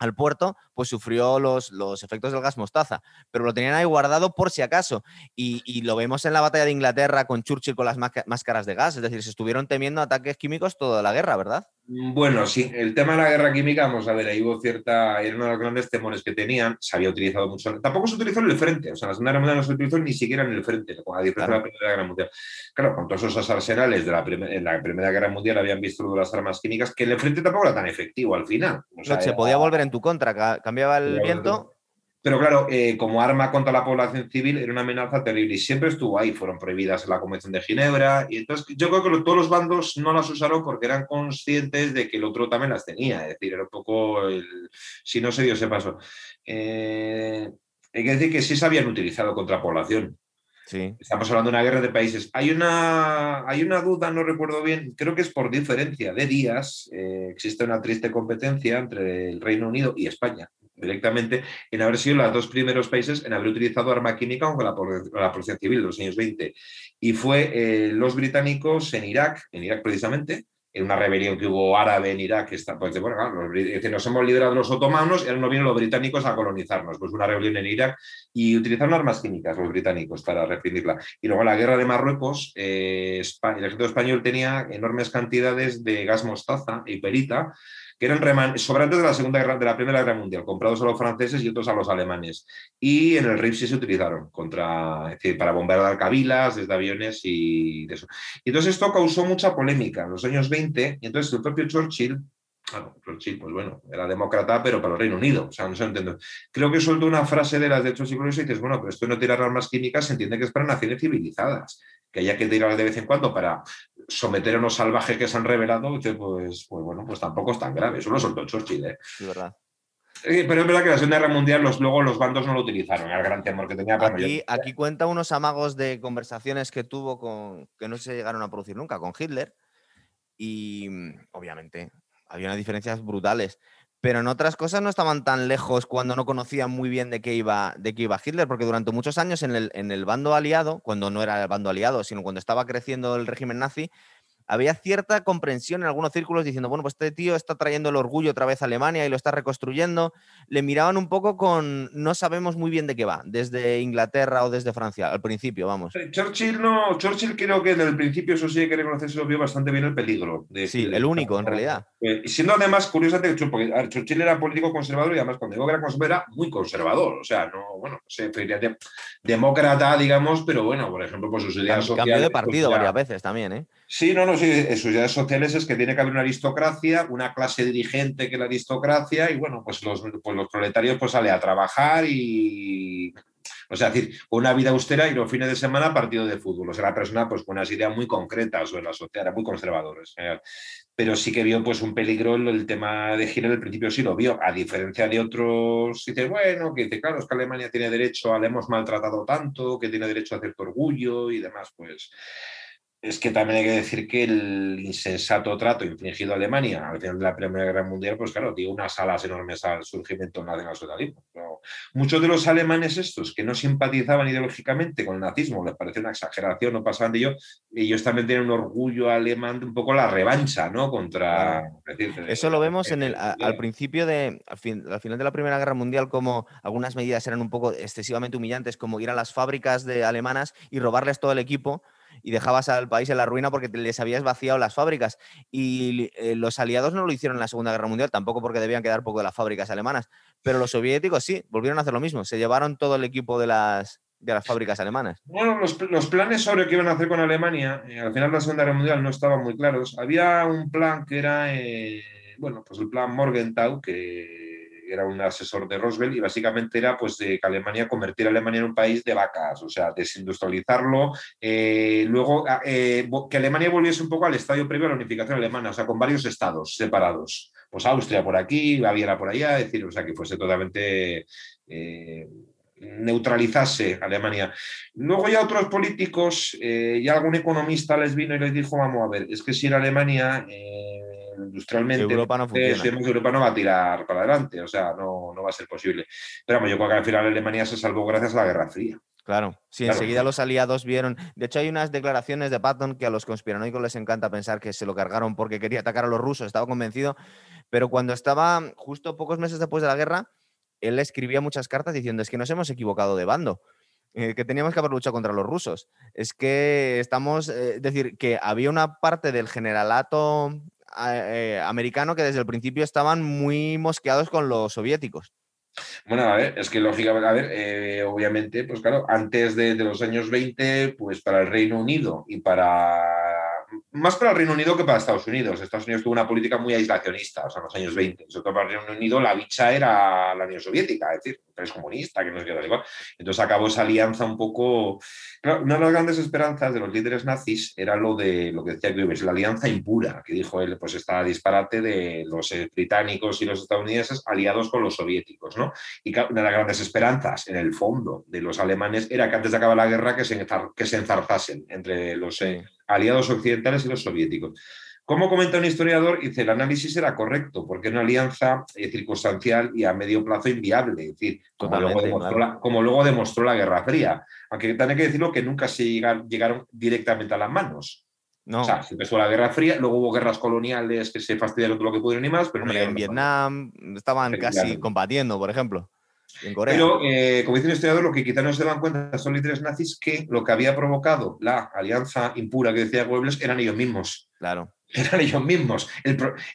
[SPEAKER 1] al puerto, pues sufrió los, los, efectos del gas mostaza, pero lo tenían ahí guardado por si acaso. Y, lo vemos en la batalla de Inglaterra con Churchill con las máscaras de gas, es decir, se estuvieron temiendo ataques químicos toda la guerra, ¿verdad?
[SPEAKER 2] Mm, bueno, sí, el tema de la guerra química, vamos a ver, ahí hubo cierta, era uno de los grandes temores que tenían, se había utilizado mucho, tampoco se utilizó en el frente, o sea, la Segunda Guerra Mundial no se utilizó ni siquiera en el frente, a diferencia de la Primera Guerra Mundial. Claro, con todos esos arsenales de la, en la Primera Guerra Mundial habían visto las armas químicas, que en el frente tampoco era tan efectivo al final.
[SPEAKER 1] se podía volver en tu contra, cambiaba el viento
[SPEAKER 2] pero claro, eh, como arma contra la población civil era una amenaza terrible y siempre estuvo ahí. Fueron prohibidas en la Convención de Ginebra. Y entonces yo creo que todos los bandos no las usaron porque eran conscientes de que el otro también las tenía. Es decir, era un poco el, si no se dio ese paso. Eh, hay que decir que sí se habían utilizado contra población. Estamos hablando de una guerra de países. Hay una, hay una duda, no recuerdo bien, creo que es por diferencia de días. Eh, existe una triste competencia entre el Reino Unido y España directamente en haber sido los dos primeros países en haber utilizado arma química con la, la civil en los años 20. Y fue eh, los británicos en Irak, en Irak precisamente, en una rebelión que hubo árabe en Irak, que está, pues, bueno, nos hemos liderado los otomanos y ahora no vienen los británicos a colonizarnos. Pues una rebelión en Irak y utilizaron armas químicas los británicos para reprimirla. Y luego la guerra de Marruecos, eh, el ejército español tenía enormes cantidades de gas mostaza y perita que eran sobrantes de la Segunda Guerra, de la Primera Guerra Mundial, comprados a los franceses y otros a los alemanes. Y en el Rif sí se utilizaron contra, para bombardear cabilas desde aviones y eso. Y entonces esto causó mucha polémica en los años 20, y entonces el propio Churchill bueno, Churchill, pues bueno, era demócrata, pero para el Reino Unido. O sea, no se entiende. Creo que soltó una frase de las de siglos y dices, bueno, pero esto no tirar armas químicas se entiende que es para naciones civilizadas, que haya que tirar de vez en cuando para someter a unos salvajes que se han revelado, pues, pues bueno, pues tampoco es tan grave. Eso lo soltó Churchill, ¿eh?
[SPEAKER 1] verdad.
[SPEAKER 2] pero es verdad que la Segunda Guerra Mundial los, luego los bandos no lo utilizaron, era el gran temor que tenía.
[SPEAKER 1] Aquí, aquí cuenta unos amagos de conversaciones que tuvo con que no se llegaron a producir nunca con Hitler y obviamente había unas diferencias brutales pero en otras cosas no estaban tan lejos cuando no conocían muy bien de qué iba, de qué iba Hitler, porque durante muchos años en el, en el bando aliado, cuando no era el bando aliado, sino cuando estaba creciendo el régimen nazi, había cierta comprensión en algunos círculos diciendo, bueno, pues este tío está trayendo el orgullo otra vez a Alemania y lo está reconstruyendo. Le miraban un poco con, no sabemos muy bien de qué va, desde Inglaterra o desde Francia, al principio, vamos.
[SPEAKER 2] Churchill no, Churchill creo que desde el principio, eso sí hay que reconocerse, lo vio bastante bien el peligro.
[SPEAKER 1] De, sí, el único, en realidad.
[SPEAKER 2] Eh, siendo además curioso, porque Churchill era político conservador y además cuando digo que era conservador era muy conservador, o sea, no, bueno, se demócrata, digamos, pero bueno, por ejemplo, por sus ideas
[SPEAKER 1] sociales. Cambió de partido pues varias veces también, ¿eh?
[SPEAKER 2] Sí, no, no, sí, sus ideas sociales es que tiene que haber una aristocracia, una clase dirigente que la aristocracia, y bueno, pues los, pues los proletarios pues sale a trabajar y. O sea, decir, una vida austera y los fines de semana partido de fútbol. O sea, la persona pues con unas ideas muy concretas sobre la sociedad, era muy conservador. Pero sí que vio pues un peligro el tema de Hitler, al principio sí lo vio, a diferencia de otros, dice, bueno, que dice, claro, es que Alemania tiene derecho, a, le hemos maltratado tanto, que tiene derecho a cierto orgullo y demás, pues es que también hay que decir que el insensato trato infligido a Alemania al final de la Primera Guerra Mundial, pues claro, dio unas alas enormes al surgimiento nacional socialismo. No, nazismo. Muchos de los alemanes estos que no simpatizaban ideológicamente con el nazismo, les parecía una exageración, no pasaban de ello, ellos también tienen un orgullo alemán, un poco la revancha, ¿no? Contra...
[SPEAKER 1] Eso lo vemos en el, al principio de, al, al final de la Primera Guerra Mundial, como algunas medidas eran un poco excesivamente humillantes, como ir a las fábricas de alemanas y robarles todo el equipo y dejabas al país en la ruina porque les habías vaciado las fábricas. Y eh, los aliados no lo hicieron en la Segunda Guerra Mundial, tampoco porque debían quedar poco de las fábricas alemanas, pero los soviéticos sí, volvieron a hacer lo mismo, se llevaron todo el equipo de las, de las fábricas alemanas.
[SPEAKER 2] Bueno, los, planes sobre qué iban a hacer con Alemania, eh, al final de la Segunda Guerra Mundial no estaban muy claros. Había un plan que era, eh, bueno, pues el plan Morgenthau, que era un asesor de Roosevelt, y básicamente era pues de que Alemania convertir a Alemania en un país de vacas, o sea, desindustrializarlo, eh, luego ah, eh, que Alemania volviese un poco al estadio previo a la unificación alemana, o sea, con varios estados separados. Pues Austria por aquí, Baviera por allá, es decir, o sea, que fuese totalmente... Eh, neutralizase Alemania. Luego ya otros políticos, y algún economista les vino y les dijo, vamos a ver, es que si en Alemania industrialmente,
[SPEAKER 1] Europa no funciona.
[SPEAKER 2] Europa no va a tirar para adelante, o sea, no, no va a ser posible. Pero vamos, yo creo que al final Alemania se salvó gracias a la Guerra Fría.
[SPEAKER 1] Claro, sí, enseguida los aliados vieron. De hecho, hay unas declaraciones de Patton que a los conspiranoicos les encanta pensar que se lo cargaron porque quería atacar a los rusos, estaba convencido. Pero cuando estaba justo pocos meses después de la guerra, él escribía muchas cartas diciendo: Es que nos hemos equivocado de bando. Eh, que teníamos que haber luchado contra los rusos. Es que estamos, eh, es decir, que había una parte del generalato eh, americano que desde el principio estaban muy mosqueados con los soviéticos.
[SPEAKER 2] Bueno, a ver, es que lógicamente, a ver, eh, obviamente, pues claro, antes de, los años 20, pues para el Reino Unido y para más para el Reino Unido que para Estados Unidos. Estados Unidos tuvo una política muy aislacionista, o sea, en los años 20. Sobre para el Reino Unido, la bicha era la Unión Soviética, es decir, es comunista, que no es que igual. Entonces acabó esa alianza un poco. una de las grandes esperanzas de los líderes nazis era lo de lo que decía Goebbels, la alianza impura, que dijo él, pues está disparate de los británicos y los estadounidenses aliados con los soviéticos, ¿no? Y una de las grandes esperanzas, en el fondo, de los alemanes era que antes de acabar la guerra que se, que se enzarzasen entre los. Eh, aliados occidentales y los soviéticos. Como comenta un historiador, dice, el análisis era correcto, porque una alianza eh, circunstancial y a medio plazo inviable, es decir, como luego, demostró la, Guerra Fría. Aunque también hay que decirlo que nunca se llegaron, directamente a las manos. No. O sea, se empezó la Guerra Fría, luego hubo guerras coloniales que se fastidiaron todo lo que pudieron y más, pero
[SPEAKER 1] en Vietnam estaban casi combatiendo, por ejemplo.
[SPEAKER 2] Pero, eh, como dice el historiador, lo que quizá no se dan cuenta son líderes nazis que lo que había provocado la alianza impura que decía Goebbels eran ellos mismos.
[SPEAKER 1] Claro
[SPEAKER 2] eran ellos mismos.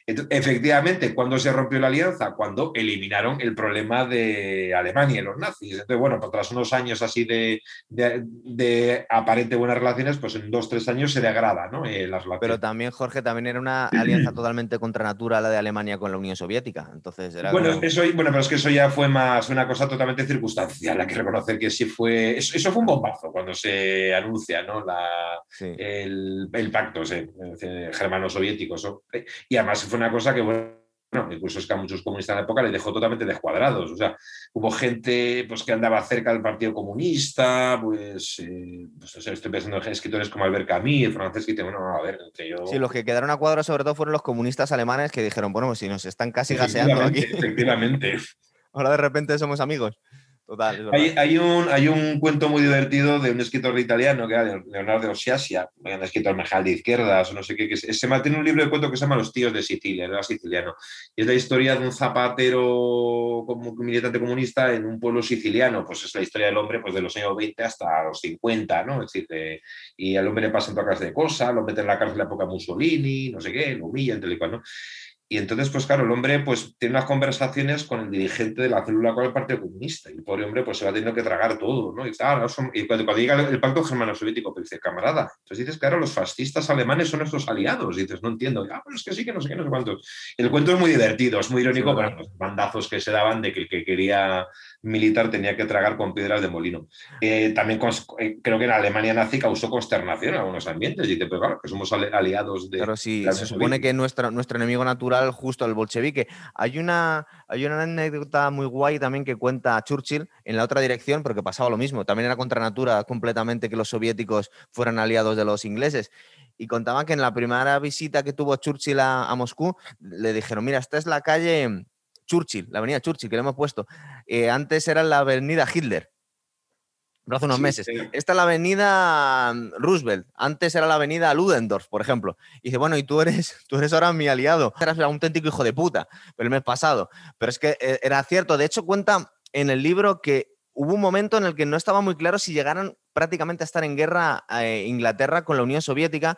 [SPEAKER 2] efectivamente, cuando se rompió la alianza? Cuando eliminaron el problema de Alemania y los nazis. Entonces, bueno, pues tras unos años así de, de, aparente buenas relaciones, pues en dos, tres años se degrada ¿no? Eh, las relaciones.
[SPEAKER 1] Pero también, Jorge, también era una alianza totalmente contra natura la de Alemania con la Unión Soviética. Entonces era
[SPEAKER 2] bueno, eso, bueno, pero es que eso ya fue más una cosa totalmente circunstancial. Hay que reconocer que sí fue. Eso, fue un bombazo cuando se anuncia ¿no? la, el, el, pacto germano soviéticos. Eh, y además fue una cosa que, bueno, incluso es que a muchos comunistas en la época les dejó totalmente descuadrados. O sea, hubo gente pues, que andaba cerca del Partido Comunista, pues, eh, pues estoy pensando en escritores como Albert Camus, francés, que bueno, a ver, entre yo...
[SPEAKER 1] Sí, los que quedaron a cuadro sobre todo fueron los comunistas alemanes que dijeron, bueno, pues si nos están casi gaseando aquí.
[SPEAKER 2] Efectivamente.
[SPEAKER 1] Ahora de repente somos amigos
[SPEAKER 2] hay, un, hay un cuento muy divertido de un escritor italiano que era Leonardo Sciascia, un escritor mejal de izquierdas o no sé qué, que se mantiene un libro de cuento que se llama Los tíos de Sicilia, era siciliano. Y es la historia de un zapatero como militante comunista en un pueblo siciliano. Pues es la historia del hombre pues de los años 20 hasta los 50, ¿no? Es decir, y al hombre le pasan todas clases de cosas, lo meten en la cárcel la época Mussolini, no sé qué, lo humillan, tal y cual, ¿no? Y entonces, pues claro, el hombre pues tiene unas conversaciones con el dirigente de la célula con el Partido Comunista. Y el pobre hombre pues se va teniendo que tragar todo, ¿no? Y, cuando, llega el, pacto germano-soviético, pues dice, camarada, entonces dices, claro, los fascistas alemanes son nuestros aliados. Y dices, no entiendo. Ah, pues es que sí, que no sé qué, no sé cuántos. El cuento es muy divertido, es muy irónico, sí, los bandazos que se daban de que el que quería militar tenía que tragar con piedras de molino. Eh, también eh, creo que en Alemania nazi causó consternación en algunos ambientes. Y dice, pues claro, que somos aliados de...
[SPEAKER 1] Pero sí, se supone que nuestro, nuestro enemigo natural justo el bolchevique. Hay una, hay una anécdota muy guay también que cuenta Churchill en la otra dirección, porque pasaba lo mismo. También era contra natura completamente que los soviéticos fueran aliados de los ingleses y contaban que en la primera visita que tuvo Churchill a, Moscú le dijeron, mira, esta es la calle Churchill, la avenida Churchill, que le hemos puesto. Eh, antes era la avenida Hitler. Hace unos meses. Esta es la avenida mm, Roosevelt. Antes era la avenida Ludendorff, por ejemplo. Y dice, bueno, y tú eres, tú eres ahora mi aliado. Eras un auténtico hijo de puta el mes pasado. Pero es que eh, era cierto. De hecho, cuenta en el libro que hubo un momento en el que no estaba muy claro si llegaran prácticamente a estar en guerra eh, Inglaterra con la Unión Soviética,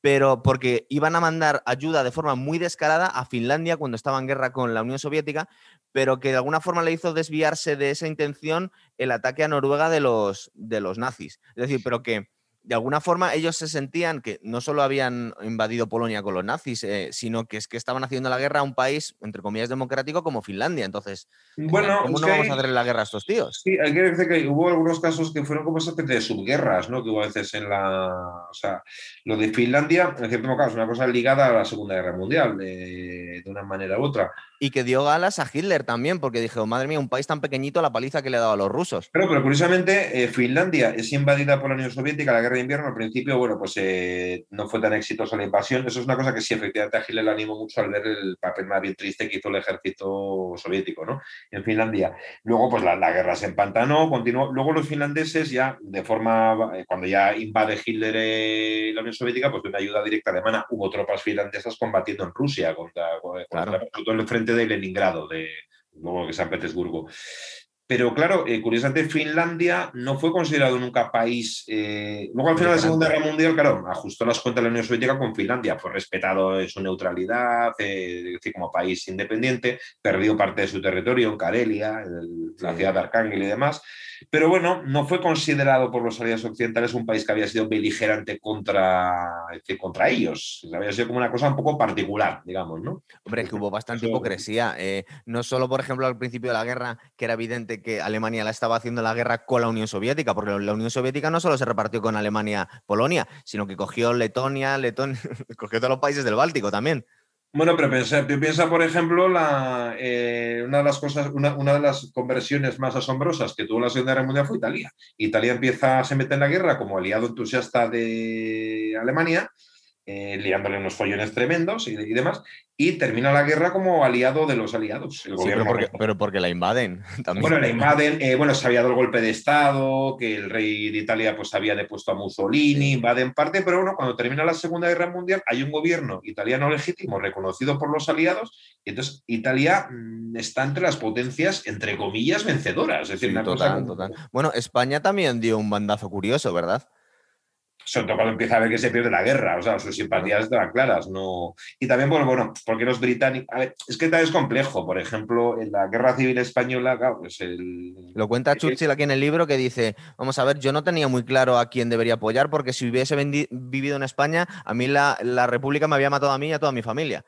[SPEAKER 1] pero porque iban a mandar ayuda de forma muy descarada a Finlandia cuando estaba en guerra con la Unión Soviética, pero que de alguna forma le hizo desviarse de esa intención el ataque a Noruega de los, de los nazis. Es decir, pero que de alguna forma ellos se sentían que no solo habían invadido Polonia con los nazis, eh, sino que es que estaban haciendo la guerra a un país, entre comillas, democrático como Finlandia. Entonces,
[SPEAKER 2] bueno,
[SPEAKER 1] ¿cómo no vamos a hacerle la guerra a estos tíos?
[SPEAKER 2] Sí, hay que decir que hubo algunos casos que fueron como especie de subguerras, ¿no? Que hubo a veces en la. O sea, lo de Finlandia, en cierto modo, es una cosa ligada a la Segunda Guerra Mundial, de una manera u otra.
[SPEAKER 1] Y que dio galas a Hitler también, porque dijo, madre mía, un país tan pequeñito, la paliza que le dado a los rusos.
[SPEAKER 2] Pero, pero curiosamente, eh, Finlandia es invadida por la Unión Soviética, la guerra de invierno, al principio, bueno, pues eh, no fue tan exitosa la invasión. Eso es una cosa que sí, efectivamente, a Hitler le animó mucho al ver el papel más bien triste que hizo el ejército soviético, ¿no? En Finlandia. Luego, pues la, guerra se empantanó, continuó. Luego los finlandeses ya, de forma, eh, cuando ya invade Hitler la Unión Soviética, pues de una ayuda directa alemana, hubo tropas finlandesas combatiendo en Rusia contra, contra todo el frente de Leningrado, de luego que San Petersburgo. Pero claro, eh, curiosamente Finlandia no fue considerado nunca país. Eh, luego al final de la Segunda Guerra Mundial, claro, ajustó las cuentas de la Unión Soviética con Finlandia, fue respetado en su neutralidad, eh, decir, como país independiente, perdió parte de su territorio en Karelia, la ciudad de Arcángel y demás. Pero bueno, no fue considerado por los aliados occidentales un país que había sido beligerante contra, contra ellos. Había sido como una cosa un poco particular, digamos, ¿no?
[SPEAKER 1] Hombre, es que hubo bastante hipocresía. Eh, no solo, por ejemplo, al principio de la guerra, que era evidente que Alemania la estaba haciendo la guerra con la Unión Soviética, porque la Unión Soviética no solo se repartió con Alemania, Polonia, sino que cogió Letonia, Letonia, cogió todos los países del Báltico también.
[SPEAKER 2] Bueno, pero piensa, piensa por ejemplo, la, eh, una de las cosas, una, una, de las conversiones más asombrosas que tuvo la Segunda Guerra Mundial fue Italia. Italia empieza, se mete en la guerra como aliado entusiasta de Alemania eh, liándole unos follones tremendos y, demás, y termina la guerra como aliado de los aliados.
[SPEAKER 1] El gobierno pero, porque, la invaden. También.
[SPEAKER 2] Bueno, la invaden, eh, bueno, se había dado el golpe de Estado, que el rey de Italia pues había depuesto a Mussolini, invaden parte, pero bueno, cuando termina la Segunda Guerra Mundial hay un gobierno italiano legítimo reconocido por los aliados, y entonces Italia mm, está entre las potencias, entre comillas, vencedoras. Es decir,
[SPEAKER 1] Bueno, España también dio un bandazo curioso, ¿verdad?
[SPEAKER 2] Sobre todo cuando empieza a ver que se pierde la guerra, o sea, sus simpatías están claras, no... Y también, bueno, bueno, porque los británicos... A ver, es que tal es complejo, por ejemplo, en la Guerra Civil Española, claro, pues el...
[SPEAKER 1] Lo cuenta Churchill aquí en el libro que dice, vamos a ver, yo no tenía muy claro a quién debería apoyar porque si hubiese vivido en España, a mí la, la República me había matado a mí y a toda mi familia.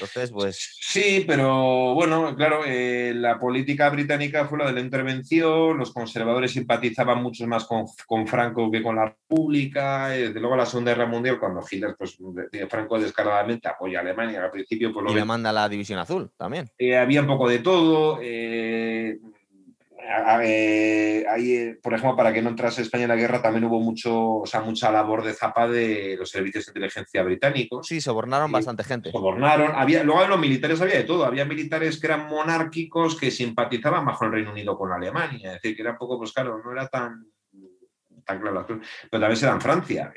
[SPEAKER 1] Entonces, pues.
[SPEAKER 2] Sí, pero bueno, claro, eh, la política británica fue la de la intervención, los conservadores simpatizaban mucho más con, Franco que con la República. Eh, desde luego, la Segunda Guerra Mundial, cuando Hitler, pues Franco descaradamente apoya a Alemania al principio. Pues,
[SPEAKER 1] y le manda la División Azul también.
[SPEAKER 2] Eh, había un poco de todo. Eh, ahí, eh, por ejemplo, para que no entrase España en la guerra, también hubo mucho, o sea, mucha labor de zapa de los servicios de inteligencia británicos.
[SPEAKER 1] Sí, sobornaron bastante gente.
[SPEAKER 2] Sobornaron. Había, luego de los militares había de todo. Había militares que eran monárquicos que simpatizaban bajo el Reino Unido con Alemania. Es decir, que era un poco, pues claro, no era tan, tan claro. Pero también se da en Francia.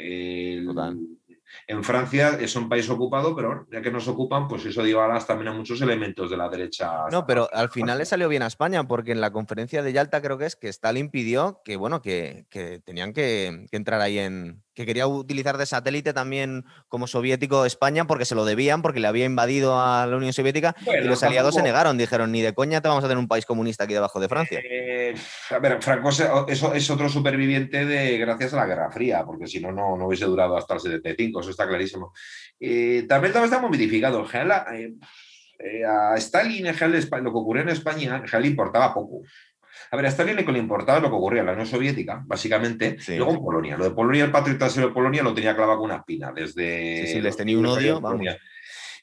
[SPEAKER 2] En Francia es un país ocupado, pero ya que nos ocupan, pues eso dio alas también a muchos elementos de la derecha.
[SPEAKER 1] No, pero al final le salió bien a España, porque en la conferencia de Yalta creo que es que Stalin pidió que, bueno, que, tenían que, entrar ahí en, que quería utilizar de satélite también como soviético España porque se lo debían, porque le había invadido a la Unión Soviética y los aliados se negaron, dijeron, ni de coña te vamos a tener un país comunista aquí debajo de Francia.
[SPEAKER 2] Eh, a ver, Franco eso es otro superviviente de gracias a la Guerra Fría, porque si no, no, hubiese durado hasta el 75, eso está clarísimo. Eh, también, también está muy modificado. Eh, a Stalin, en general, lo que ocurrió en España, en general importaba poco. A ver, a Stalin le importaba lo que ocurría en la Unión Soviética, básicamente, luego en Polonia. Lo de Polonia, el patriota de Polonia lo tenía clavado con una espina desde...
[SPEAKER 1] Sí, sí, les tenía un odio,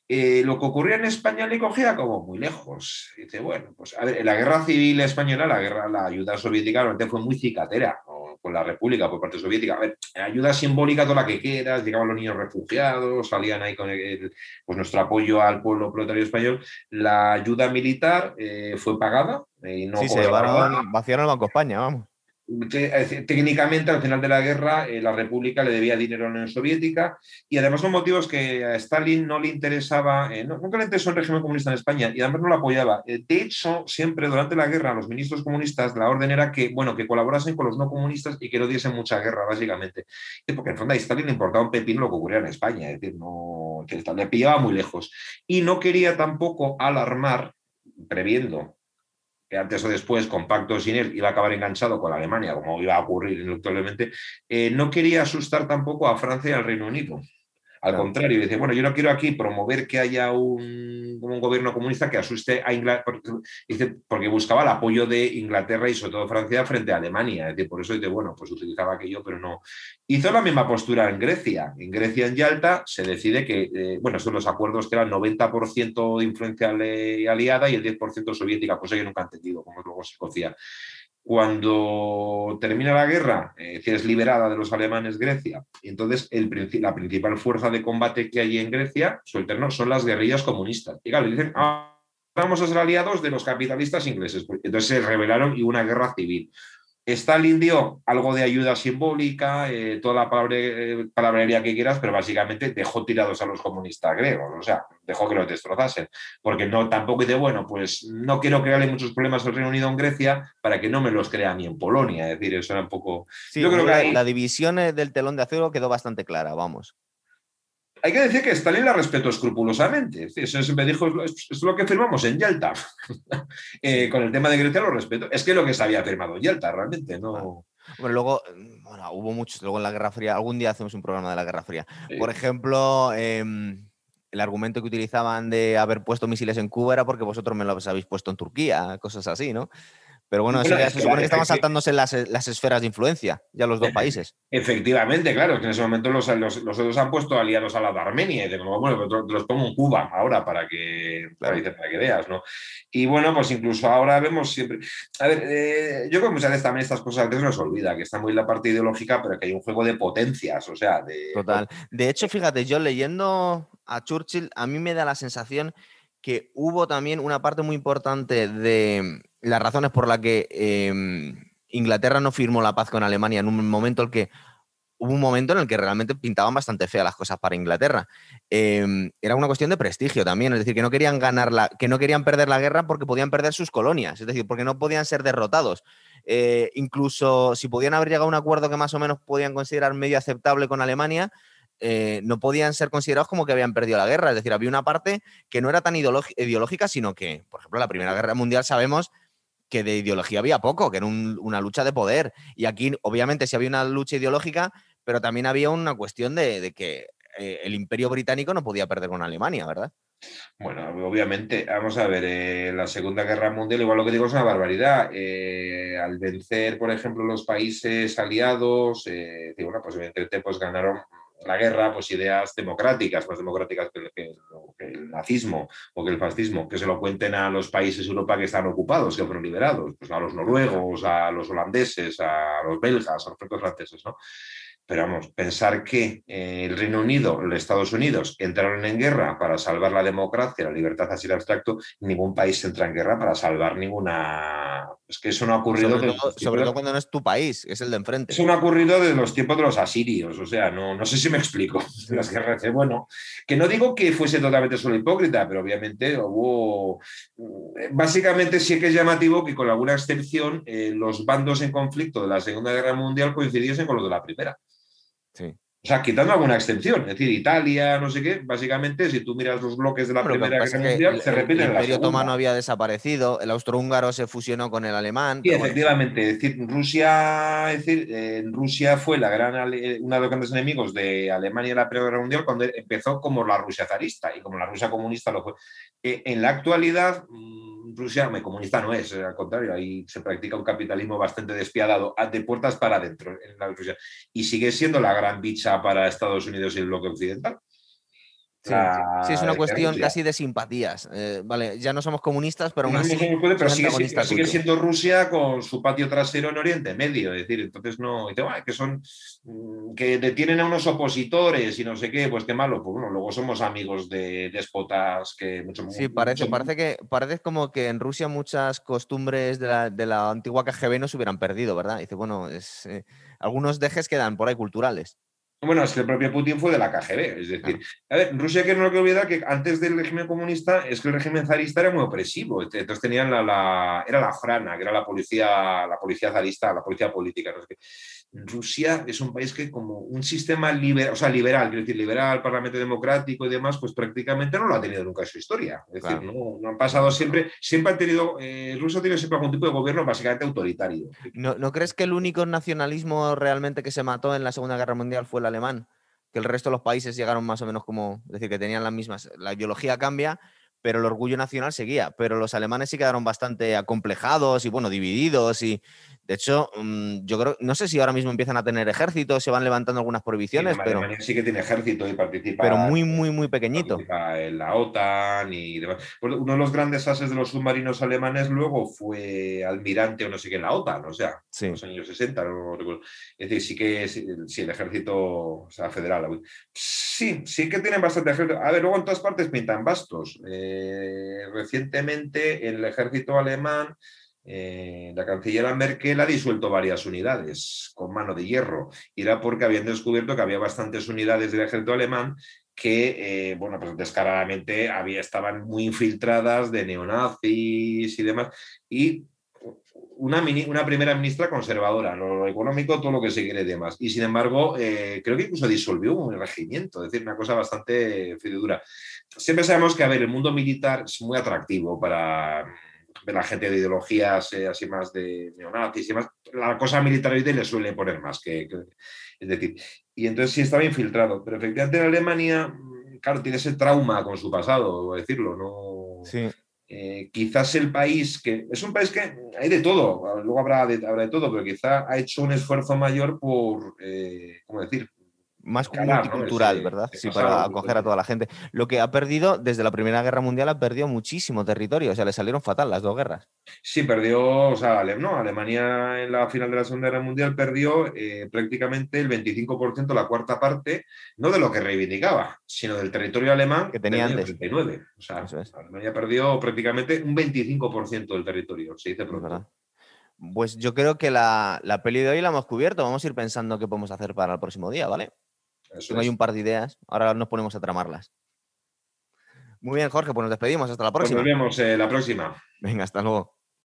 [SPEAKER 2] eh, lo que ocurría en España le cogía como muy lejos. dice, bueno, pues a ver, la guerra civil española, la guerra, la ayuda soviética realmente fue muy cicatera. con la República por parte soviética. A ver, ayuda simbólica toda la que quieras, llegaban los niños refugiados, salían ahí con pues nuestro apoyo al pueblo proletario español. La ayuda militar eh, fue pagada.
[SPEAKER 1] Y no sí, se llevaron, vaciaron el Banco España, vamos
[SPEAKER 2] técnicamente al final de la guerra eh, la República le debía dinero a la Unión Soviética y además son motivos que a Stalin no le interesaba, eh, nunca le interesó el régimen comunista en España y además no lo apoyaba. Eh, de hecho, siempre durante la guerra los ministros comunistas la orden era que, bueno, que colaborasen con los no comunistas y que no diesen mucha guerra, básicamente. Porque en fondo a Stalin le importaba un pepino lo que ocurría en España, es decir, no, que le pillaba muy lejos. Y no quería tampoco alarmar, previendo antes o después, con pacto sin él, iba a acabar enganchado con Alemania, como iba a ocurrir ineluctablemente, eh, no quería asustar tampoco a Francia y al Reino Unido. Al contrario, dice, bueno, yo no quiero aquí promover que haya un, un gobierno comunista que asuste a Inglaterra, porque, buscaba el apoyo de Inglaterra y sobre todo Francia frente a Alemania. Es decir, por eso dice, bueno, pues utilizaba aquello, pero no. Hizo la misma postura en Grecia. En Grecia, en Yalta, se decide que, eh, bueno, son los acuerdos que eran 90% de influencia aliada y el 10% soviética, cosa que nunca he entendido cómo luego se cocía. Cuando termina la guerra, eh, es liberada de los alemanes Grecia, entonces el, la principal fuerza de combate que hay en Grecia, su son las guerrillas comunistas. Y claro, dicen, ah, vamos a ser aliados de los capitalistas ingleses. Entonces se rebelaron y una guerra civil. Stalin dio algo de ayuda simbólica, eh, toda la eh, palabrería que quieras, pero básicamente dejó tirados a los comunistas griegos, o sea, dejó que los destrozasen, porque no tampoco dice, bueno, pues no quiero crearle muchos problemas al Reino Unido en Grecia para que no me los crea ni en Polonia, es decir, eso era un poco...
[SPEAKER 1] yo creo que la división del telón de acero quedó bastante clara, vamos
[SPEAKER 2] hay que decir que Stalin la respetó escrupulosamente. Eso siempre dijo, es lo que firmamos en Yalta. Eh, con el tema de Grecia lo respeto. Es que lo que se había firmado en Yalta, realmente, no.
[SPEAKER 1] Bueno, luego, bueno, hubo muchos, luego en la Guerra Fría, algún día hacemos un programa de la Guerra Fría. Por ejemplo, em, el argumento que utilizaban de haber puesto misiles en Cuba era porque vosotros me los habéis puesto en Turquía, cosas así, ¿no? Pero bueno, eso ya se supone que estaban saltándose las, las, esferas de influencia, ya los dos países.
[SPEAKER 2] Efectivamente, claro, que en ese momento los, los, los otros han puesto aliados a la de Armenia y de como, bueno, los pongo en Cuba ahora para que, para, que veas, ¿no? Y bueno, pues incluso ahora vemos siempre. A ver, eh, yo creo que muchas veces también estas cosas a veces nos olvida, que está muy la parte ideológica, pero que hay un juego de potencias, o sea, de.
[SPEAKER 1] Total. De hecho, fíjate, yo leyendo a Churchill, a mí me da la sensación que hubo también una parte muy importante de las razones por las que em, Inglaterra no firmó la paz con Alemania en un momento en que hubo un momento en el que realmente pintaban bastante feas las cosas para Inglaterra. Em, era una cuestión de prestigio también, es decir, que no querían ganar la, que no querían perder la guerra porque podían perder sus colonias, es decir, porque no podían ser derrotados. Eh, incluso si podían haber llegado a un acuerdo que más o menos podían considerar medio aceptable con Alemania, eh, no podían ser considerados como que habían perdido la guerra. Es decir, había una parte que no era tan ideológica, sino que, por ejemplo, la Primera Guerra Mundial sabemos que de ideología había poco, que era una lucha de poder. Y aquí, obviamente, sí había una lucha ideológica, pero también había una cuestión de, que eh, el imperio británico no podía perder con Alemania, ¿verdad?
[SPEAKER 2] Bueno, obviamente, vamos a ver, eh, la Segunda Guerra Mundial, igual lo que digo es una barbaridad. Eh, al vencer, por ejemplo, los países aliados, bueno, pues evidentemente pues, ganaron la guerra, pues ideas democráticas, más democráticas que, el nazismo o que el fascismo, que se lo cuenten a los países de Europa que están ocupados, que fueron liberados, pues a los noruegos, a los holandeses, a los belgas, a los franceses, ¿no? Pero vamos, pensar que eh, el Reino Unido, los Estados Unidos entraron en guerra para salvar la democracia, la libertad así de abstracto, ningún país entra en guerra para salvar ninguna. Es que eso no ha ocurrido.
[SPEAKER 1] Sobre, todo, cuando no es tu país, es el de enfrente.
[SPEAKER 2] Eso no ha ocurrido desde los tiempos de los asirios, o sea, no, no sé si me explico. Las guerras, bueno, que no digo que fuese totalmente solo hipócrita, pero obviamente hubo. Básicamente sí que es llamativo que, con alguna excepción, eh, los bandos en conflicto de la Segunda Guerra Mundial coincidiesen con los de la Primera. O sea, quitando alguna excepción, es decir, Italia, no sé qué, básicamente, si tú miras los bloques de la Primera Guerra Mundial, se repiten
[SPEAKER 1] El Imperio Otomano había desaparecido, el austrohúngaro se fusionó con el alemán.
[SPEAKER 2] Sí, efectivamente, es decir, Rusia, es decir, en Rusia fue la gran, uno de los grandes enemigos de Alemania en la Primera Guerra Mundial cuando empezó como la Rusia zarista y como la Rusia comunista lo fue. Eh, en la actualidad mm, Rusia comunista no es, al contrario, ahí se practica un capitalismo bastante despiadado, de puertas para adentro en la Rusia. Y sigue siendo la gran bicha para Estados Unidos y el bloque occidental.
[SPEAKER 1] Sí, sí, es una cuestión casi de simpatías. Eh, vale, ya no somos comunistas, pero aún así.
[SPEAKER 2] pero sigue, siendo Rusia con su patio trasero en Oriente Medio. Es decir, entonces no. Dice, que son. Mm, que detienen a unos opositores y no sé qué, pues qué malo. Pues bueno, luego somos amigos de despotas que mucho
[SPEAKER 1] Sí, parece, parece que parece como que en Rusia muchas costumbres de la, de la antigua KGB no se hubieran perdido, ¿verdad? Dice, bueno, es, eh, algunos dejes quedan por ahí culturales.
[SPEAKER 2] Bueno, es que el propio Putin fue de la KGB. Es decir, a ver, Rusia que no lo que olvidar que antes del régimen comunista es que el régimen zarista era muy opresivo. Entonces tenían la, era la Ojrana, que era la policía, la policía zarista, la policía política. No sé qué. Rusia es un país que como un sistema liberal, o sea, liberal, quiero decir, liberal, parlamento democrático y demás, pues prácticamente no lo ha tenido nunca en su historia. Es decir, no, han pasado siempre, siempre han tenido, eh, Rusia tiene siempre algún tipo de gobierno básicamente autoritario.
[SPEAKER 1] ¿No, ¿No crees que el único nacionalismo realmente que se mató en la Segunda Guerra Mundial fue el alemán? Que el resto de los países llegaron más o menos como, es decir, que tenían las mismas, la ideología cambia, pero el orgullo nacional seguía. Pero los alemanes sí quedaron bastante acomplejados y, bueno, divididos y de hecho, mm, yo creo, no sé si ahora mismo empiezan a tener ejércitos, se van levantando algunas prohibiciones, sí, pero.
[SPEAKER 2] Sí que tiene ejército y participa.
[SPEAKER 1] Pero muy, muy, muy pequeñito.
[SPEAKER 2] En la OTAN y demás. Pues uno de los grandes ases de los submarinos alemanes luego fue almirante o no sé qué en la OTAN, o sea, en los años 60, no recuerdo. Es decir, sí que sí, el ejército o sea, federal. Sí, sí que tienen bastante ejército. A ver, luego en todas partes pintan bastos. Eh, recientemente el ejército alemán eh, la canciller Merkel ha disuelto varias unidades con mano de hierro y era porque habían descubierto que había bastantes unidades del ejército alemán que, eh, bueno, pues descaradamente había, estaban muy infiltradas de neonazis y demás. Y una, una primera ministra conservadora, lo, económico, todo lo que se quiere demás. Y sin embargo, eh, creo que incluso disolvió un regimiento, es decir, una cosa bastante dura. Siempre sabemos que, a ver, el mundo militar es muy atractivo para de la gente de ideologías eh, así más de neonazis y más, la cosa militar le suele poner más que, es decir, y entonces sí estaba infiltrado, pero efectivamente en Alemania, mm, claro, tiene ese trauma con su pasado, decirlo, ¿no?
[SPEAKER 1] Sí.
[SPEAKER 2] Eh, quizás el país que es un país que hay de todo, luego habrá de, habrá de todo, pero quizá ha hecho un esfuerzo mayor por, eh, ¿cómo decir?
[SPEAKER 1] Más multicultural, ¿verdad? Sí, para acoger a toda la gente. Lo que ha perdido desde la Primera Guerra Mundial ha perdido muchísimo territorio, o sea, le salieron fatal las dos guerras.
[SPEAKER 2] Sí, perdió, o sea, no, Alemania en la final de la Segunda Guerra Mundial perdió eh, prácticamente el 25%, la cuarta parte, no de lo que reivindicaba, sino del territorio alemán
[SPEAKER 1] que tenía antes.
[SPEAKER 2] 39. O sea, Alemania perdió prácticamente un 25% del territorio, se dice pronto.
[SPEAKER 1] Pues yo creo que la, la peli de hoy la hemos cubierto. Vamos a ir pensando qué podemos hacer para el próximo día, ¿vale? Tengo hay un par de ideas, ahora nos ponemos a tramarlas. Muy bien, Jorge, pues nos despedimos. Hasta la pues próxima.
[SPEAKER 2] nos vemos eh, la próxima.
[SPEAKER 1] Venga, hasta luego.